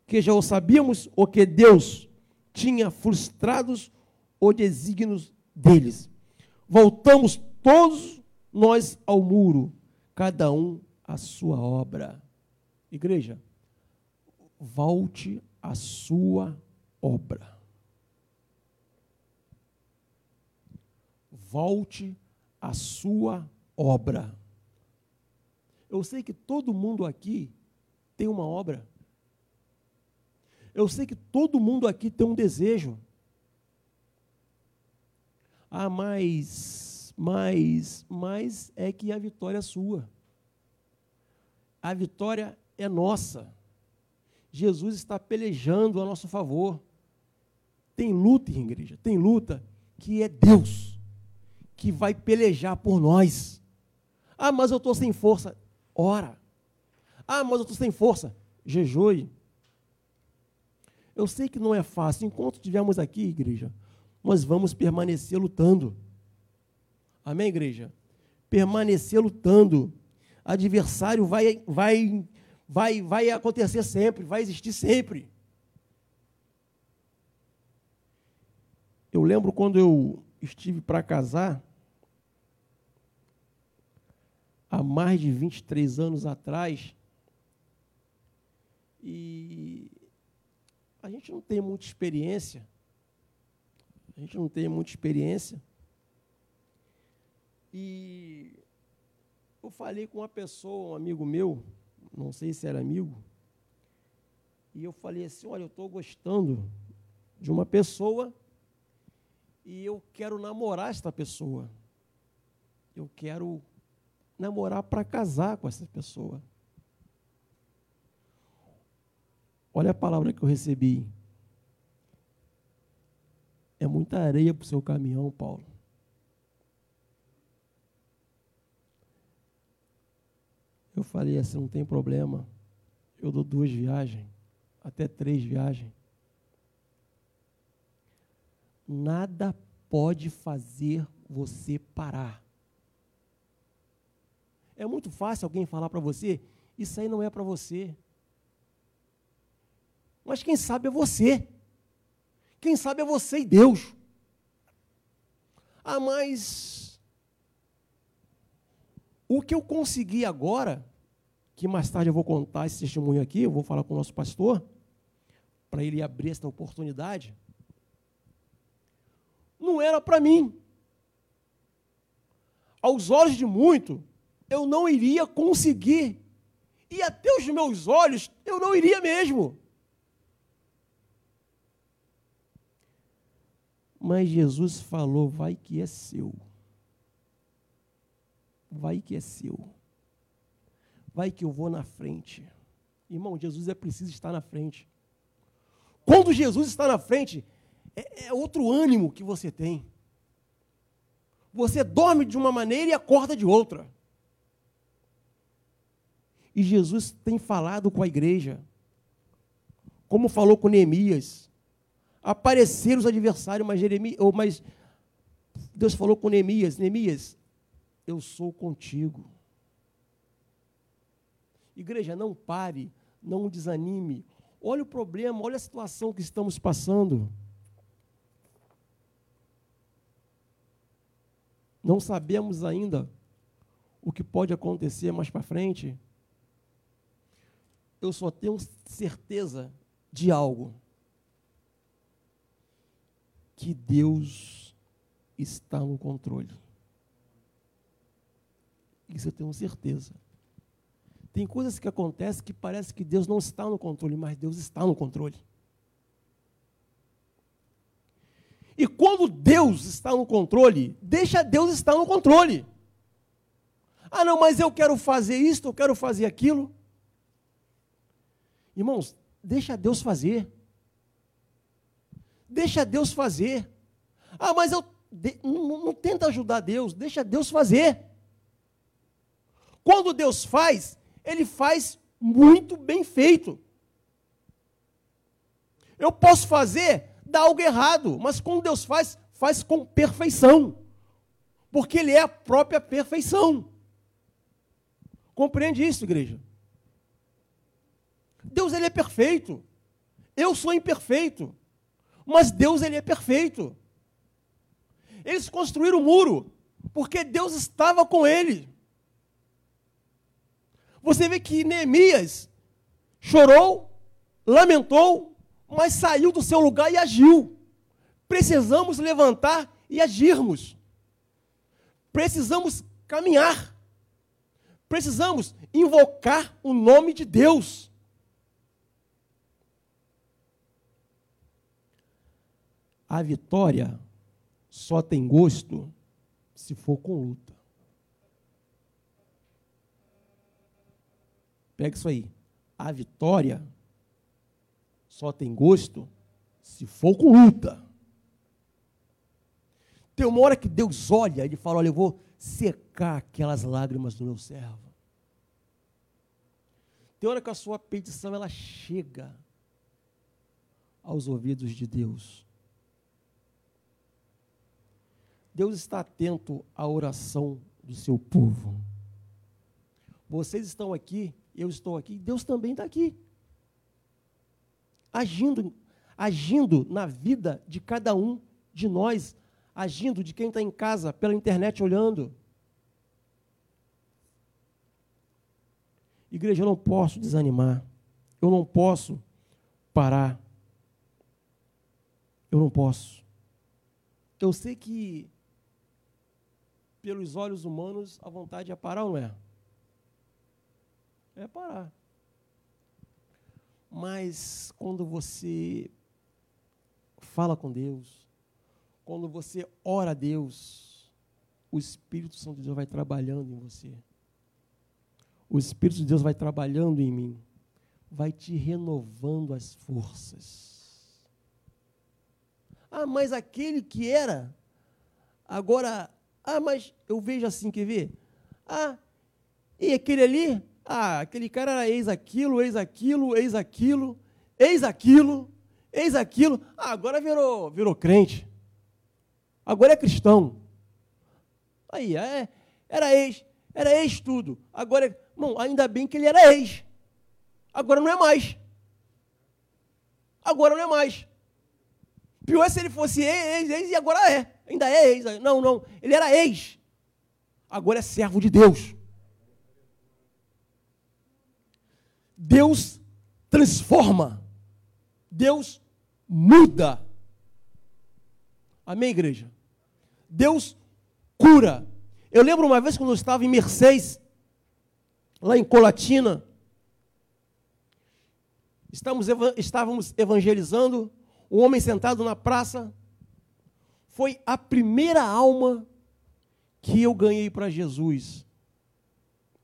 que já o sabíamos, o que Deus tinha frustrados os desígnios deles. Voltamos todos nós ao muro, cada um à sua obra. Igreja, volte à sua obra. volte à sua obra. Eu sei que todo mundo aqui tem uma obra. Eu sei que todo mundo aqui tem um desejo. Ah, mas, mas, mas é que a vitória é sua. A vitória é nossa. Jesus está pelejando a nosso favor. Tem luta, igreja, tem luta que é Deus que vai pelejar por nós. Ah, mas eu estou sem força. Ora. Ah, mas eu estou sem força. Jejue. Eu sei que não é fácil. Enquanto estivermos aqui, igreja, nós vamos permanecer lutando. Amém, igreja? Permanecer lutando. Adversário vai, vai, vai, vai acontecer sempre, vai existir sempre. Eu lembro quando eu estive para casar, há mais de 23 anos atrás. E a gente não tem muita experiência. A gente não tem muita experiência. E eu falei com uma pessoa, um amigo meu, não sei se era amigo, e eu falei assim: olha, eu estou gostando de uma pessoa e eu quero namorar esta pessoa. Eu quero namorar para casar com essa pessoa. Olha a palavra que eu recebi. É muita areia para o seu caminhão, Paulo. Eu falei assim: não tem problema. Eu dou duas viagens, até três viagens. Nada pode fazer você parar. É muito fácil alguém falar para você, isso aí não é para você. Mas quem sabe é você. Quem sabe é você e Deus. Ah, mas o que eu consegui agora, que mais tarde eu vou contar esse testemunho aqui, eu vou falar com o nosso pastor, para ele abrir esta oportunidade, não era para mim. Aos olhos de muito, eu não iria conseguir. E até os meus olhos, eu não iria mesmo. Mas Jesus falou: vai que é seu. Vai que é seu. Vai que eu vou na frente. Irmão, Jesus é preciso estar na frente. Quando Jesus está na frente, é, é outro ânimo que você tem. Você dorme de uma maneira e acorda de outra. E Jesus tem falado com a igreja, como falou com Neemias. Apareceram os adversários, mas, Jeremias, mas Deus falou com Neemias: Neemias, eu sou contigo. Igreja, não pare, não desanime. Olha o problema, olha a situação que estamos passando. Não sabemos ainda o que pode acontecer mais para frente eu só tenho certeza de algo: que Deus está no controle. Isso eu tenho certeza. Tem coisas que acontecem que parece que Deus não está no controle, mas Deus está no controle. E quando Deus está no controle, deixa Deus estar no controle. Ah, não, mas eu quero fazer isto, eu quero fazer aquilo. Irmãos, deixa Deus fazer. Deixa Deus fazer. Ah, mas eu de, não, não tenta ajudar Deus, deixa Deus fazer. Quando Deus faz, Ele faz muito bem feito. Eu posso fazer, dar algo errado, mas quando Deus faz, faz com perfeição. Porque Ele é a própria perfeição. Compreende isso, igreja? Deus ele é perfeito. Eu sou imperfeito. Mas Deus ele é perfeito. Eles construíram o um muro porque Deus estava com ele. Você vê que Neemias chorou, lamentou, mas saiu do seu lugar e agiu. Precisamos levantar e agirmos. Precisamos caminhar. Precisamos invocar o nome de Deus. A vitória só tem gosto se for com luta. Pega isso aí. A vitória só tem gosto se for com luta. Tem uma hora que Deus olha e fala: Olha, eu vou secar aquelas lágrimas do meu servo. Tem hora que a sua petição ela chega aos ouvidos de Deus. Deus está atento à oração do seu povo. Vocês estão aqui, eu estou aqui, Deus também está aqui. Agindo, agindo na vida de cada um de nós, agindo de quem está em casa, pela internet olhando. Igreja, eu não posso desanimar. Eu não posso parar. Eu não posso. Eu sei que pelos olhos humanos, a vontade é parar ou não é? É parar. Mas quando você fala com Deus, quando você ora a Deus, o Espírito Santo de Deus vai trabalhando em você. O Espírito de Deus vai trabalhando em mim, vai te renovando as forças. Ah, mas aquele que era, agora ah, mas eu vejo assim, quer ver? Ah, e aquele ali? Ah, aquele cara era ex aquilo, ex aquilo, ex aquilo, ex aquilo, ex aquilo. Ah, agora virou, virou crente. Agora é cristão. Aí, é, era ex, era ex tudo. Agora, é, não, ainda bem que ele era ex. Agora não é mais. Agora não é mais. Pior é se ele fosse ex, ex, e agora é. Ainda é ex. Não, não. Ele era ex. Agora é servo de Deus. Deus transforma. Deus muda. Amém, igreja? Deus cura. Eu lembro uma vez quando eu estava em Mercedes, lá em Colatina, estávamos evangelizando um homem sentado na praça, foi a primeira alma que eu ganhei para Jesus.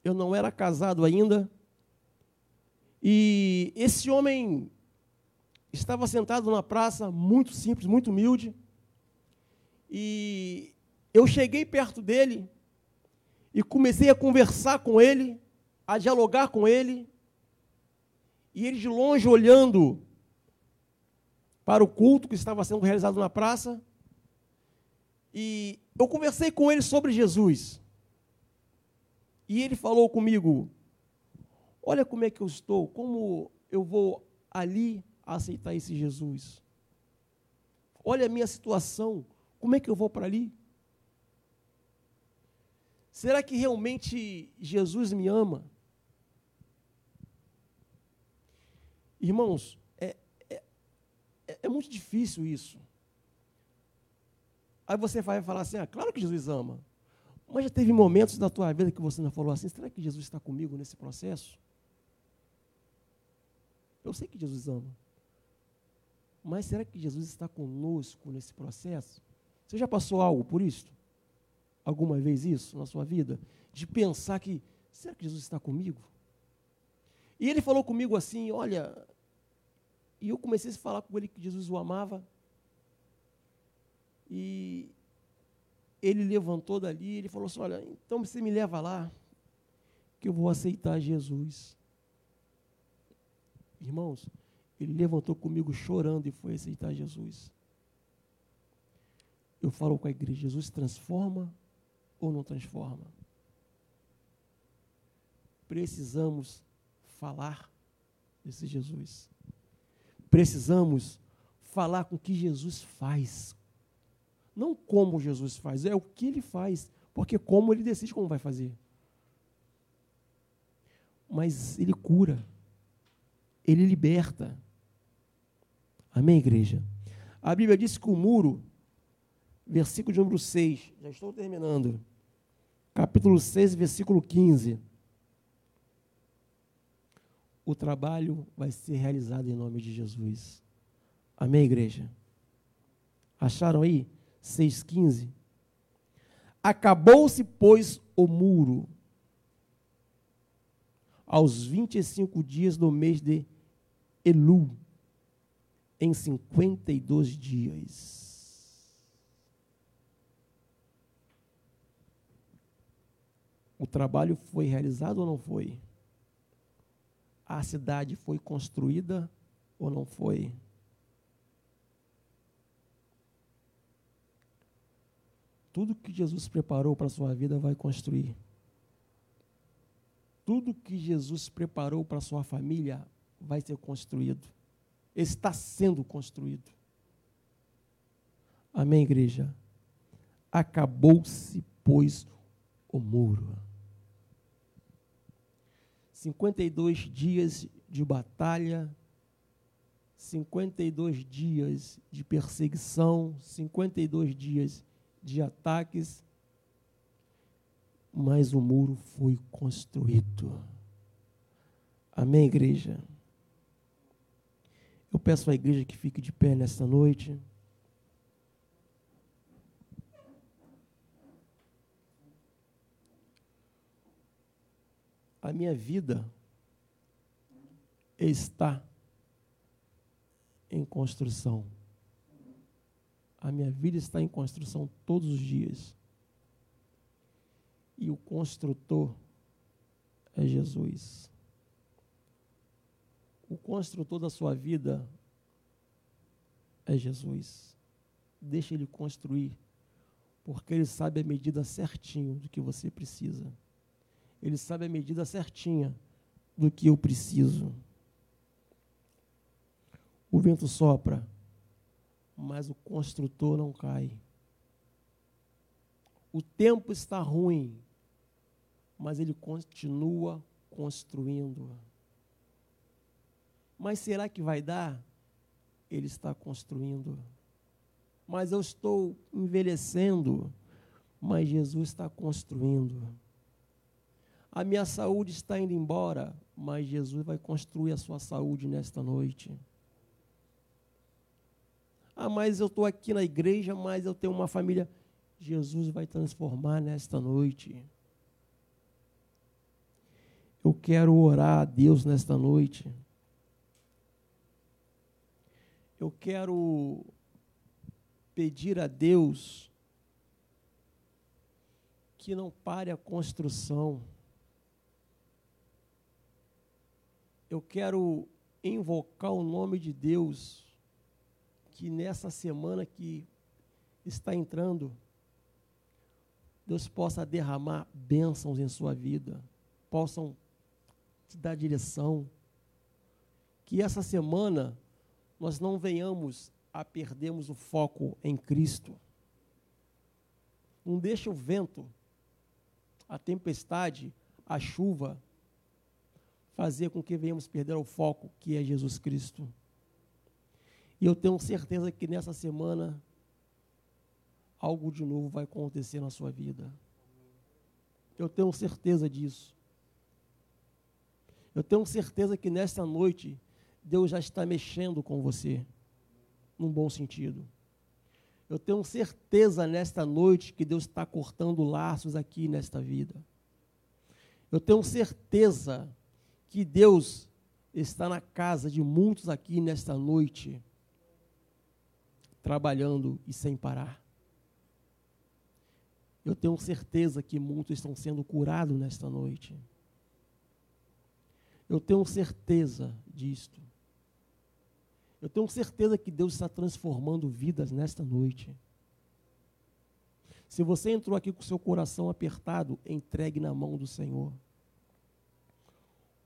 Eu não era casado ainda. E esse homem estava sentado na praça, muito simples, muito humilde. E eu cheguei perto dele e comecei a conversar com ele, a dialogar com ele. E ele de longe olhando para o culto que estava sendo realizado na praça. E eu conversei com ele sobre Jesus. E ele falou comigo: Olha como é que eu estou, como eu vou ali aceitar esse Jesus. Olha a minha situação, como é que eu vou para ali? Será que realmente Jesus me ama? Irmãos, é, é muito difícil isso. Aí você vai falar assim, ah, claro que Jesus ama. Mas já teve momentos da tua vida que você não falou assim, será que Jesus está comigo nesse processo? Eu sei que Jesus ama. Mas será que Jesus está conosco nesse processo? Você já passou algo por isso? Alguma vez isso na sua vida? De pensar que, será que Jesus está comigo? E ele falou comigo assim: olha, e eu comecei a falar com ele que Jesus o amava. E ele levantou dali, ele falou assim: Olha, então você me leva lá, que eu vou aceitar Jesus. Irmãos, ele levantou comigo chorando e foi aceitar Jesus. Eu falo com a igreja: Jesus transforma ou não transforma? Precisamos falar desse Jesus. Precisamos falar com o que Jesus faz. Não como Jesus faz, é o que ele faz. Porque como ele decide como vai fazer. Mas ele cura. Ele liberta. Amém, igreja? A Bíblia diz que o muro, versículo de número 6, já estou terminando. Capítulo 6, versículo 15 o trabalho vai ser realizado em nome de Jesus. Amém, igreja? Acharam aí? 6,15. Acabou-se, pois, o muro. Aos 25 dias do mês de Elu, em 52 dias. O trabalho foi realizado ou não foi? a cidade foi construída ou não foi? Tudo que Jesus preparou para a sua vida vai construir. Tudo que Jesus preparou para a sua família vai ser construído. Está sendo construído. Amém, igreja? Acabou-se, pois, o muro. 52 dias de batalha, 52 dias de perseguição, 52 dias de ataques, mas o muro foi construído. Amém, igreja? Eu peço à igreja que fique de pé nesta noite. a minha vida está em construção. A minha vida está em construção todos os dias. E o construtor é Jesus. O construtor da sua vida é Jesus. Deixa ele construir, porque ele sabe a medida certinho do que você precisa. Ele sabe a medida certinha do que eu preciso. O vento sopra, mas o construtor não cai. O tempo está ruim, mas ele continua construindo. Mas será que vai dar? Ele está construindo. Mas eu estou envelhecendo, mas Jesus está construindo. A minha saúde está indo embora, mas Jesus vai construir a sua saúde nesta noite. Ah, mas eu estou aqui na igreja, mas eu tenho uma família. Jesus vai transformar nesta noite. Eu quero orar a Deus nesta noite. Eu quero pedir a Deus que não pare a construção. eu quero invocar o nome de Deus, que nessa semana que está entrando, Deus possa derramar bênçãos em sua vida, possam te dar direção. Que essa semana nós não venhamos a perdermos o foco em Cristo. Não deixe o vento, a tempestade, a chuva, fazer com que venhamos perder o foco, que é Jesus Cristo. E eu tenho certeza que nessa semana algo de novo vai acontecer na sua vida. Eu tenho certeza disso. Eu tenho certeza que nesta noite Deus já está mexendo com você. num bom sentido. Eu tenho certeza nesta noite que Deus está cortando laços aqui nesta vida. Eu tenho certeza que Deus está na casa de muitos aqui nesta noite, trabalhando e sem parar. Eu tenho certeza que muitos estão sendo curados nesta noite. Eu tenho certeza disto. Eu tenho certeza que Deus está transformando vidas nesta noite. Se você entrou aqui com seu coração apertado, entregue na mão do Senhor.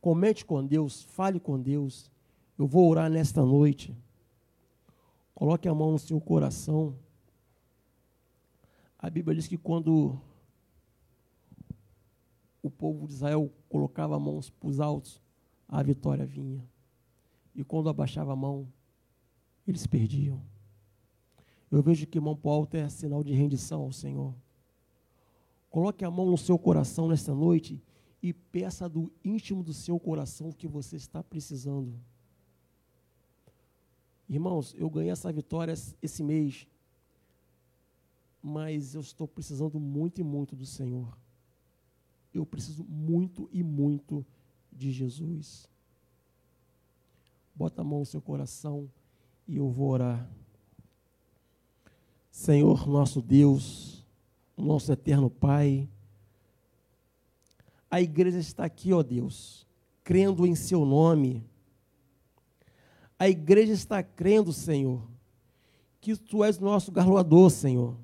Comente com Deus, fale com Deus. Eu vou orar nesta noite. Coloque a mão no seu coração. A Bíblia diz que quando o povo de Israel colocava a mão para os altos, a vitória vinha. E quando abaixava a mão, eles perdiam. Eu vejo que mão para o alto é sinal de rendição ao Senhor. Coloque a mão no seu coração nesta noite e peça do íntimo do seu coração o que você está precisando. Irmãos, eu ganhei essa vitória esse mês, mas eu estou precisando muito e muito do Senhor. Eu preciso muito e muito de Jesus. Bota a mão no seu coração e eu vou orar. Senhor, nosso Deus, nosso eterno Pai, a igreja está aqui, ó Deus, crendo em Seu nome. A igreja está crendo, Senhor, que Tu és nosso garloador, Senhor,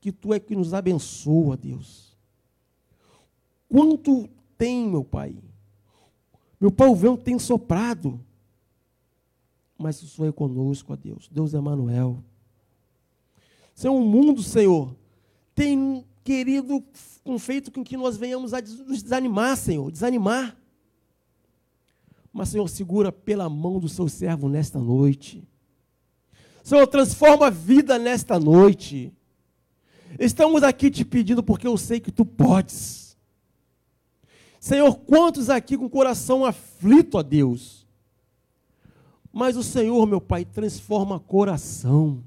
que Tu é que nos abençoa, Deus. Quanto tem, meu Pai, meu Pai, o vento tem soprado, mas o Senhor é conosco, ó Deus. Deus é Manuel. Senhor, o mundo, Senhor, tem querido com feito com que nós venhamos a nos desanimar, Senhor, desanimar. Mas, Senhor, segura pela mão do seu servo nesta noite. Senhor, transforma a vida nesta noite. Estamos aqui te pedindo porque eu sei que tu podes. Senhor, quantos aqui com o coração aflito a Deus? Mas o Senhor, meu Pai, transforma coração.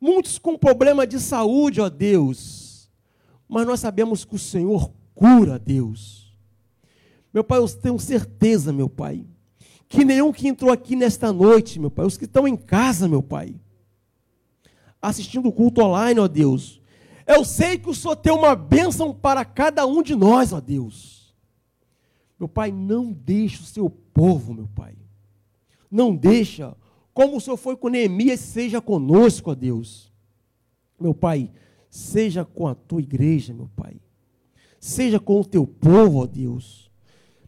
Muitos com problema de saúde, ó Deus. Mas nós sabemos que o Senhor cura, Deus. Meu Pai, eu tenho certeza, meu Pai, que nenhum que entrou aqui nesta noite, meu Pai, os que estão em casa, meu Pai, assistindo o culto online, ó Deus, eu sei que o Senhor tem uma bênção para cada um de nós, ó Deus. Meu Pai, não deixe o seu povo, meu Pai. Não deixa, como o Senhor foi com Neemias, seja conosco, ó Deus. Meu Pai, seja com a tua igreja, meu Pai. Seja com o teu povo, ó Deus.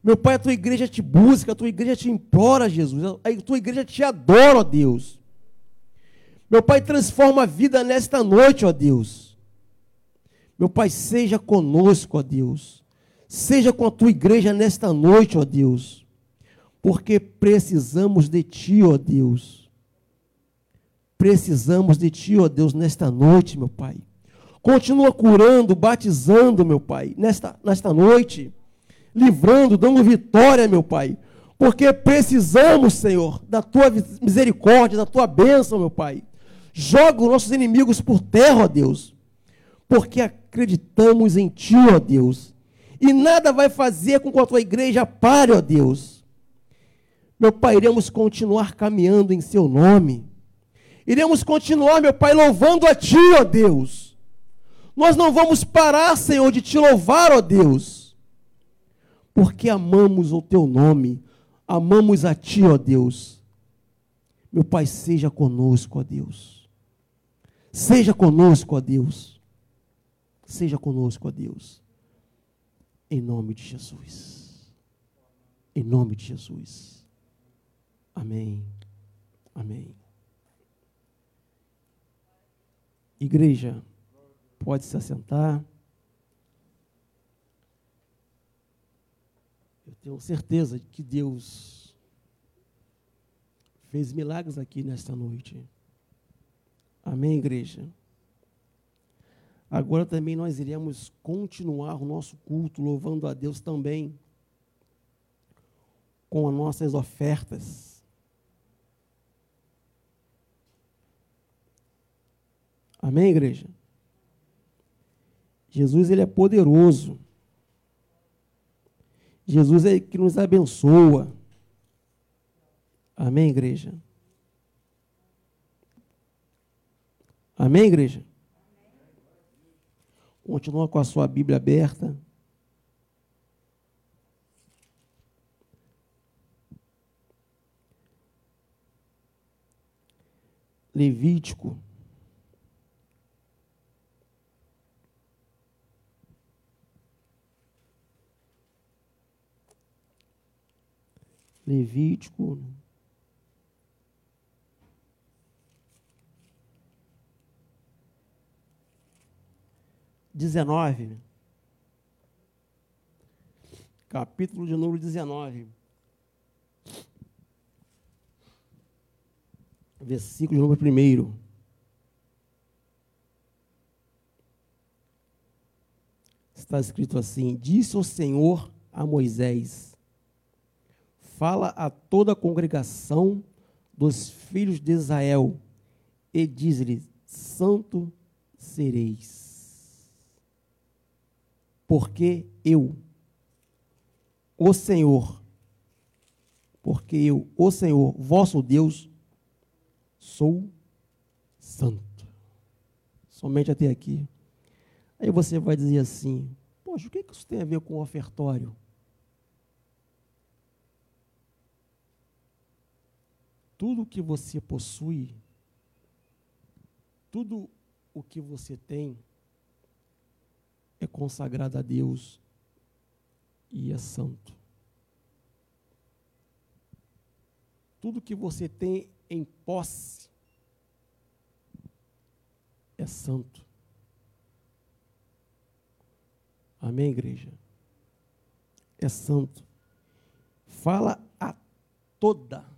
Meu Pai, a tua igreja te busca, a tua igreja te implora, Jesus. A tua igreja te adora, ó Deus. Meu Pai, transforma a vida nesta noite, ó Deus. Meu Pai, seja conosco, ó Deus. Seja com a tua igreja nesta noite, ó Deus. Porque precisamos de ti, ó Deus. Precisamos de ti, ó Deus, nesta noite, meu Pai. Continua curando, batizando, meu Pai, nesta, nesta noite. Livrando, dando vitória, meu Pai. Porque precisamos, Senhor, da tua misericórdia, da tua bênção, meu Pai. Joga os nossos inimigos por terra, ó Deus porque acreditamos em Ti, ó Deus. E nada vai fazer com que a tua igreja pare, ó Deus. Meu Pai, iremos continuar caminhando em Seu nome. Iremos continuar, meu Pai, louvando a Ti, ó Deus. Nós não vamos parar, Senhor, de Te louvar, ó Deus. Porque amamos o Teu nome. Amamos a Ti, ó Deus. Meu Pai, seja conosco, ó Deus. Seja conosco, ó Deus. Seja conosco, ó Deus. Em nome de Jesus. Em nome de Jesus. Amém. Amém. Igreja, pode se assentar. Eu tenho certeza de que Deus fez milagres aqui nesta noite. Amém, igreja? Agora também nós iremos continuar o nosso culto louvando a Deus também com as nossas ofertas. Amém, igreja? Jesus ele é poderoso. Jesus é que nos abençoa. Amém, igreja? Amém, igreja? Continua com a sua Bíblia aberta. Levítico. Levítico. Dezenove. Capítulo de número 19. versículo número primeiro. Está escrito assim: Disse o Senhor a Moisés: Fala a toda a congregação dos filhos de Israel e diz-lhes: Santo sereis. Porque eu, o Senhor, porque eu, o Senhor, vosso Deus, sou santo. Somente até aqui. Aí você vai dizer assim: Poxa, o que isso tem a ver com o ofertório? Tudo que você possui, tudo o que você tem, é consagrado a Deus e é santo. Tudo que você tem em posse é santo. Amém, igreja? É santo. Fala a toda.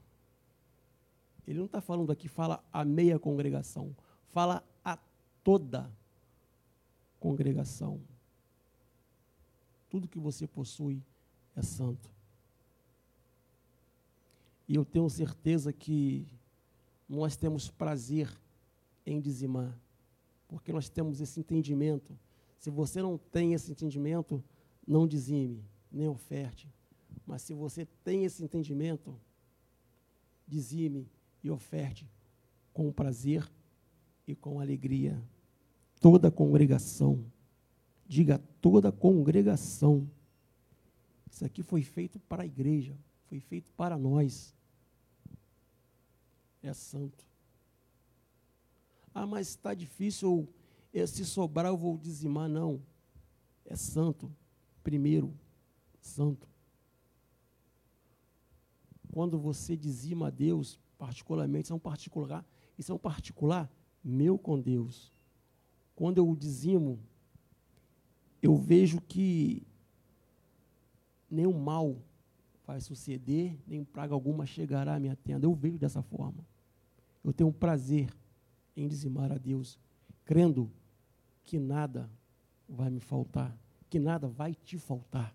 Ele não está falando aqui, fala a meia congregação. Fala a toda congregação. Tudo que você possui é santo. E eu tenho certeza que nós temos prazer em dizimar, porque nós temos esse entendimento. Se você não tem esse entendimento, não dizime, nem oferte. Mas se você tem esse entendimento, dizime e oferte com prazer e com alegria. Toda a congregação, diga toda a congregação. Isso aqui foi feito para a igreja, foi feito para nós é santo. Ah, mas está difícil, se sobrar eu vou dizimar. Não, é santo. Primeiro, santo. Quando você dizima a Deus, particularmente, isso é um particular, isso é um particular meu com Deus. Quando eu dizimo, eu vejo que nenhum mal vai suceder, nem praga alguma chegará à minha tenda. Eu vejo dessa forma. Eu tenho prazer em dizimar a Deus, crendo que nada vai me faltar, que nada vai te faltar.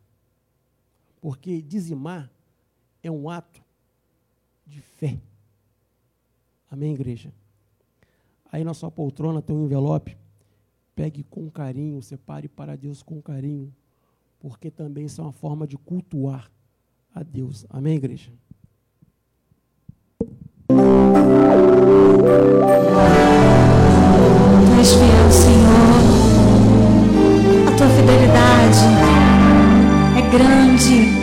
Porque dizimar é um ato de fé. Amém, igreja? Aí na sua poltrona tem um envelope. Pegue com carinho, separe para Deus com carinho, porque também isso é uma forma de cultuar a Deus. Amém, igreja? Tu és fiel, Senhor. A tua fidelidade é grande.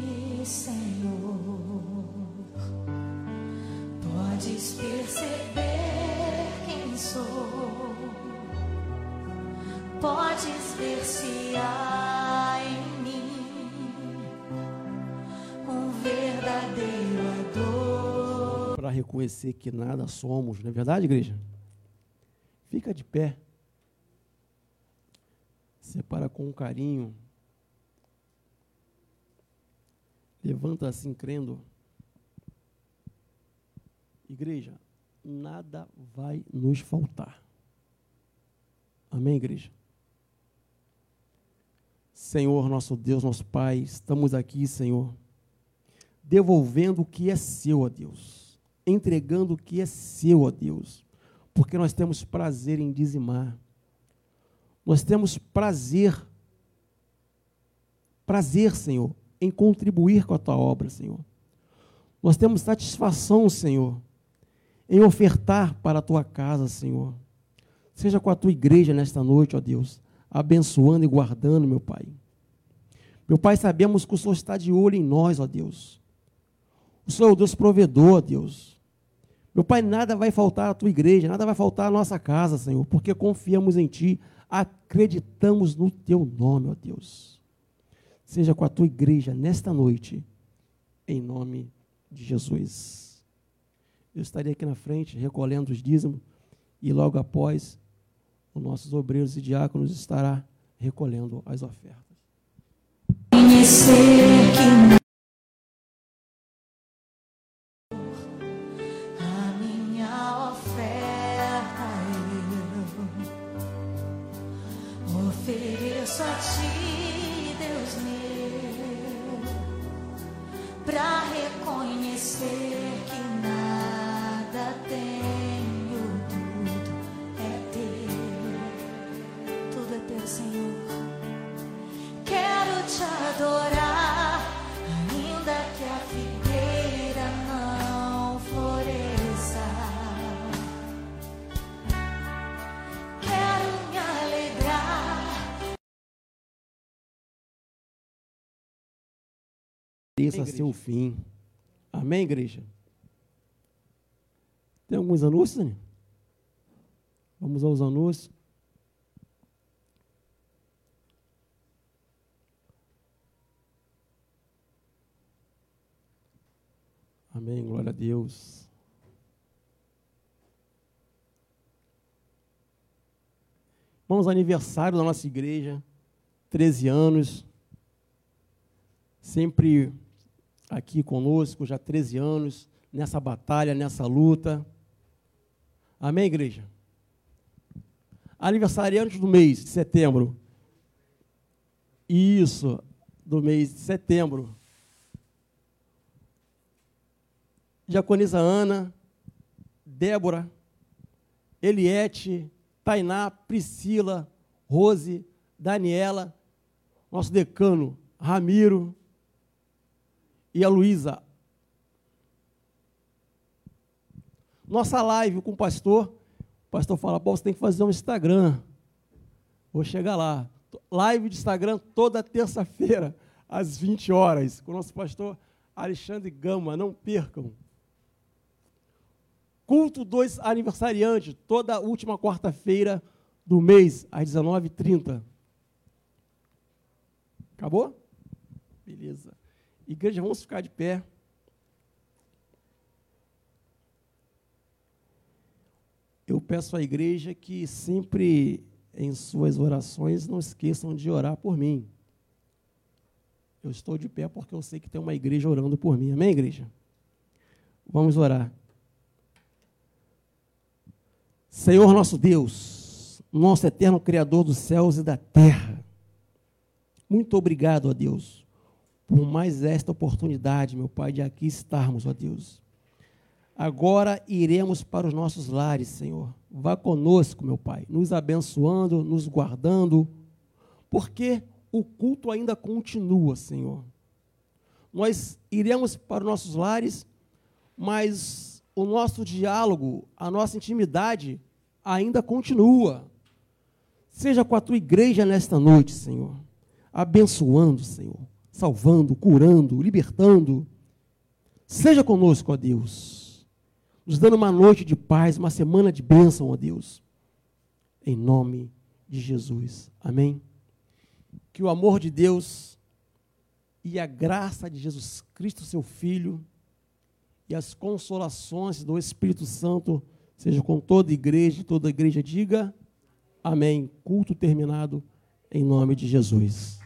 reconhecer que nada somos, não é verdade, igreja? Fica de pé. Separa com carinho. Levanta assim crendo. Igreja, nada vai nos faltar. Amém, igreja? Senhor, nosso Deus, nosso Pai, estamos aqui, Senhor, devolvendo o que é seu, ó Deus, entregando o que é seu, ó Deus, porque nós temos prazer em dizimar, nós temos prazer, prazer, Senhor, em contribuir com a tua obra, Senhor. Nós temos satisfação, Senhor, em ofertar para a tua casa, Senhor. Seja com a tua igreja nesta noite, ó Deus, abençoando e guardando, meu Pai. Meu Pai, sabemos que o Senhor está de olho em nós, ó Deus. O Senhor é o Deus provedor, ó Deus. Meu Pai, nada vai faltar à tua igreja, nada vai faltar à nossa casa, Senhor, porque confiamos em Ti, acreditamos no Teu nome, ó Deus. Seja com a tua igreja nesta noite, em nome de Jesus. Eu estarei aqui na frente recolhendo os dízimos e logo após os nossos obreiros e diáconos estará recolhendo as ofertas. see. Pareça ser o fim. Amém, igreja? Tem alguns anúncios, né? Vamos aos anúncios. Amém, glória a Deus. Vamos ao aniversário da nossa igreja, 13 anos. Sempre aqui conosco, já 13 anos, nessa batalha, nessa luta. Amém, igreja? Aniversariante do mês de setembro. Isso, do mês de setembro. Diaconisa Ana, Débora, Eliette, Tainá, Priscila, Rose, Daniela, nosso decano Ramiro e a Luísa. Nossa live com o pastor, o pastor fala, Paulo, você tem que fazer um Instagram. Vou chegar lá. Live de Instagram toda terça-feira, às 20 horas, com o nosso pastor Alexandre Gama. Não percam. Culto dos aniversariantes, toda última quarta-feira do mês, às 19h30. Acabou? Beleza. Igreja, vamos ficar de pé. Eu peço à igreja que sempre em suas orações não esqueçam de orar por mim. Eu estou de pé porque eu sei que tem uma igreja orando por mim. Amém, igreja? Vamos orar. Senhor nosso Deus, nosso eterno Criador dos céus e da terra, muito obrigado, ó Deus, por mais esta oportunidade, meu Pai, de aqui estarmos, ó Deus. Agora iremos para os nossos lares, Senhor. Vá conosco, meu Pai, nos abençoando, nos guardando, porque o culto ainda continua, Senhor. Nós iremos para os nossos lares, mas o nosso diálogo, a nossa intimidade ainda continua. Seja com a tua igreja nesta noite, Senhor, abençoando, Senhor, salvando, curando, libertando. Seja conosco, ó Deus, nos dando uma noite de paz, uma semana de bênção, ó Deus, em nome de Jesus. Amém. Que o amor de Deus e a graça de Jesus Cristo, seu Filho, e as consolações do Espírito Santo sejam com toda a igreja, toda a igreja diga amém. Culto terminado em nome de Jesus.